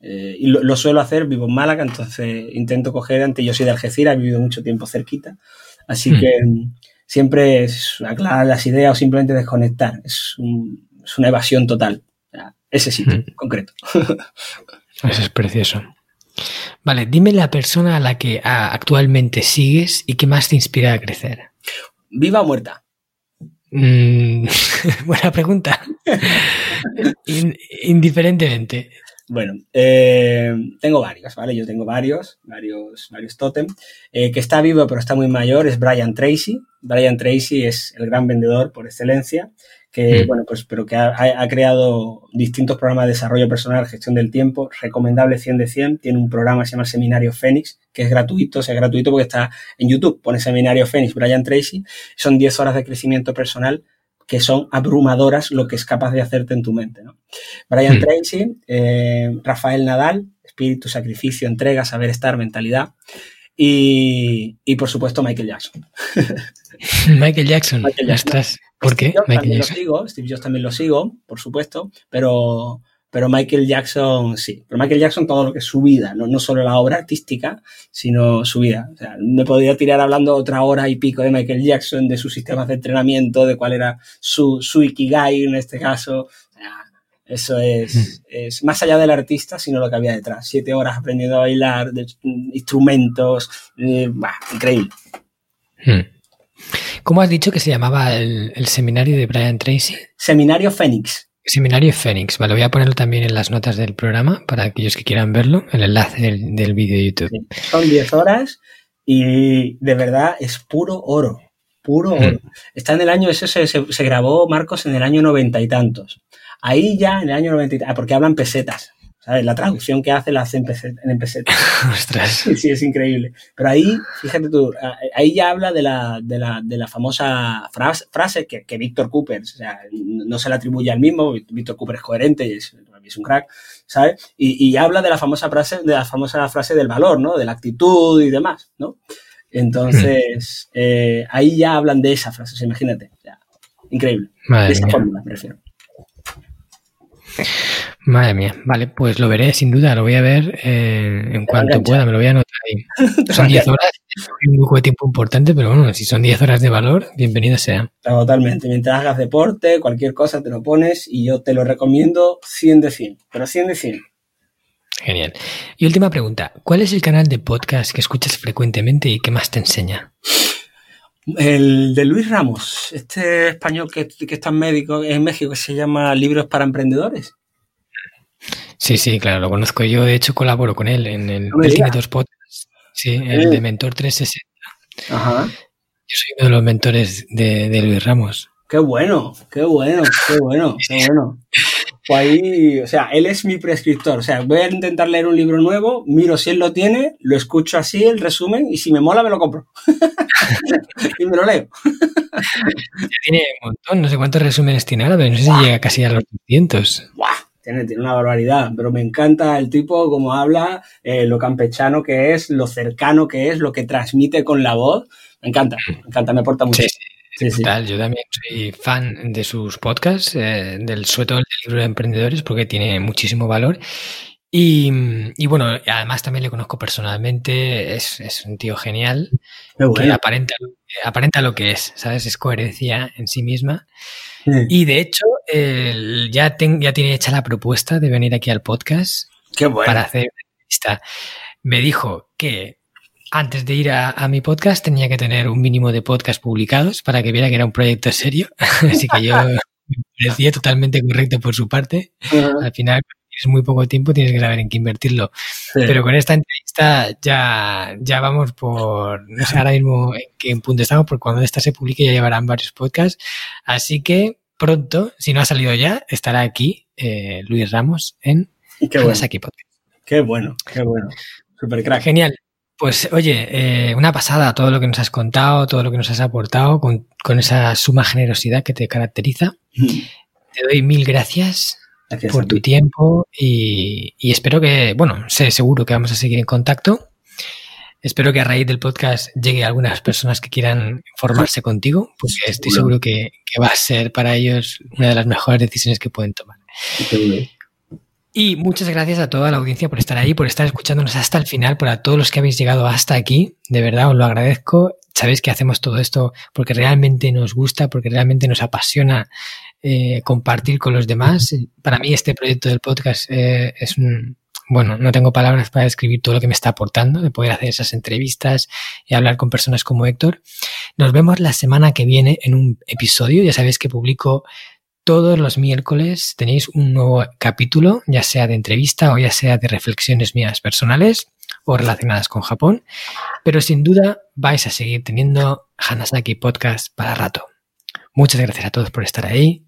eh, y lo, lo, suelo hacer, vivo en Málaga, entonces intento coger, antes yo soy de Algeciras, he vivido mucho tiempo cerquita, así mm. que siempre es aclarar las ideas o simplemente desconectar, es, un, es una evasión total, ese sitio mm. concreto. (laughs) Eso es precioso. Vale, dime la persona a la que a, actualmente sigues y que más te inspira a crecer. ¿Viva o muerta? Mm, (laughs) buena pregunta. (laughs) In, indiferentemente. Bueno, eh, tengo varios, ¿vale? Yo tengo varios, varios, varios tótem. Eh, que está vivo pero está muy mayor es Brian Tracy. Brian Tracy es el gran vendedor por excelencia, que, mm. bueno, pues, pero que ha, ha, creado distintos programas de desarrollo personal, gestión del tiempo, recomendable 100 de 100. Tiene un programa que se llama Seminario Fénix, que es gratuito, o sea, gratuito porque está en YouTube. Pone Seminario Fénix, Brian Tracy. Son 10 horas de crecimiento personal que son abrumadoras lo que es capaz de hacerte en tu mente. ¿no? Brian mm. Tracy, eh, Rafael Nadal, espíritu, sacrificio, entrega, saber estar, mentalidad. Y, y por supuesto Michael Jackson. (laughs) Michael Jackson. Michael Jackson. ¿Por qué? Michael Jackson. Lo sigo, Steve Jobs también lo sigo, por supuesto, pero, pero Michael Jackson sí. Pero Michael Jackson todo lo que es su vida, no, no solo la obra artística, sino su vida. O sea, me podría tirar hablando otra hora y pico de Michael Jackson, de sus sistemas de entrenamiento, de cuál era su, su Ikigai en este caso. O sea, eso es, mm. es más allá del artista, sino lo que había detrás. Siete horas aprendiendo a bailar, de, instrumentos, eh, bah, increíble. Hmm. ¿Cómo has dicho que se llamaba el, el seminario de Brian Tracy? Seminario Fénix. Seminario Fénix, vale, voy a ponerlo también en las notas del programa para aquellos que quieran verlo, el enlace del, del vídeo de YouTube. Sí, son 10 horas y de verdad es puro oro, puro oro. Mm. Está en el año, ese se, se, se, grabó, Marcos, en el año noventa y tantos. ahí ya en el año 93, ah, porque hablan pesetas, ¿sabes? La traducción que hace la hace en. (laughs) Ostras. Sí, es increíble. Pero ahí, fíjate tú, ahí ya habla de la, de la, de la famosa frase, frase que, que Víctor Cooper, o sea, no se la atribuye al mismo, Víctor Cooper es coherente y es, es un crack, ¿sabes? Y, y, habla de la famosa frase, de la famosa frase del valor, ¿no? De la actitud y demás, ¿no? Entonces, (laughs) eh, ahí ya hablan de esa frase, imagínate. Ya, increíble. Madre de esa mía. fórmula, me refiero. Madre mía, vale, pues lo veré sin duda, lo voy a ver eh, en cuanto pueda, me lo voy a anotar ahí. (laughs) Son 10 horas, es un poco de tiempo importante, pero bueno, si son 10 horas de valor, bienvenido sea. Totalmente. Mientras hagas deporte, cualquier cosa te lo pones y yo te lo recomiendo 100 de 100. Pero 100 de 100. Genial. Y última pregunta, ¿cuál es el canal de podcast que escuchas frecuentemente y que más te enseña? El de Luis Ramos, este español que, que está en, médico, en México, que se llama Libros para Emprendedores. Sí, sí, claro, lo conozco. Yo, de hecho, colaboro con él en el... No él dos podcasts. Sí, el de Mentor 360. Ajá. Yo soy uno de los mentores de, de Luis Ramos. Qué bueno, qué bueno, qué bueno, (laughs) qué bueno. Pues ahí, o sea, él es mi prescriptor. O sea, voy a intentar leer un libro nuevo, miro si él lo tiene, lo escucho así, el resumen, y si me mola, me lo compro. (laughs) y me lo leo. (laughs) Tiene un montón, no sé cuántos resúmenes tiene ahora, pero no sé si llega casi a los 200. ¡Buah! Tiene, tiene una barbaridad, pero me encanta el tipo, como habla, eh, lo campechano que es, lo cercano que es, lo que transmite con la voz. Me encanta, me encanta, me aporta mucho. Sí, Sí, sí. Tal, yo también soy fan de sus podcasts, eh, del sobre todo el libro de emprendedores, porque tiene muchísimo valor. Y, y bueno, además también le conozco personalmente, es, es un tío genial, Qué que bueno. aparenta, aparenta lo que es, ¿sabes? Es coherencia en sí misma. Sí. Y de hecho, ya, ten- ya tiene hecha la propuesta de venir aquí al podcast Qué bueno. para hacer una entrevista. Me dijo que antes de ir a, a mi podcast tenía que tener un mínimo de podcast publicados para que viera que era un proyecto serio. (laughs) Así que yo me parecía totalmente correcto por su parte. Al final, tienes muy poco tiempo, tienes que saber en qué invertirlo. Sí. Pero con esta entrevista ya, ya vamos por, no sé ahora mismo en qué punto estamos, porque cuando esta se publique ya llevarán varios podcasts. Así que pronto, si no ha salido ya, estará aquí eh, Luis Ramos en Qué bueno. Podcast. Qué bueno, qué bueno. Super crack. Genial. Pues oye, eh, una pasada todo lo que nos has contado, todo lo que nos has aportado con, con esa suma generosidad que te caracteriza. Te doy mil gracias Gracias por a tu ti. tiempo y, y espero que, bueno, sé seguro que vamos a seguir en contacto. Espero que a raíz del podcast llegue algunas personas que quieran formarse contigo, porque estoy Seguro. seguro que, que va a ser para ellos una de las mejores decisiones que pueden tomar. Seguro. Y muchas gracias a toda la audiencia por estar ahí, por estar escuchándonos hasta el final, por a todos los que habéis llegado hasta aquí. De verdad os lo agradezco. Sabéis que hacemos todo esto porque realmente nos gusta, porque realmente nos apasiona eh, compartir con los demás. Para mí este proyecto del podcast eh, es un... Bueno, no tengo palabras para describir todo lo que me está aportando, de poder hacer esas entrevistas y hablar con personas como Héctor. Nos vemos la semana que viene en un episodio. Ya sabéis que publico todos los miércoles tenéis un nuevo capítulo, ya sea de entrevista o ya sea de reflexiones mías personales o relacionadas con Japón, pero sin duda vais a seguir teniendo Hanasaki Podcast para rato. Muchas gracias a todos por estar ahí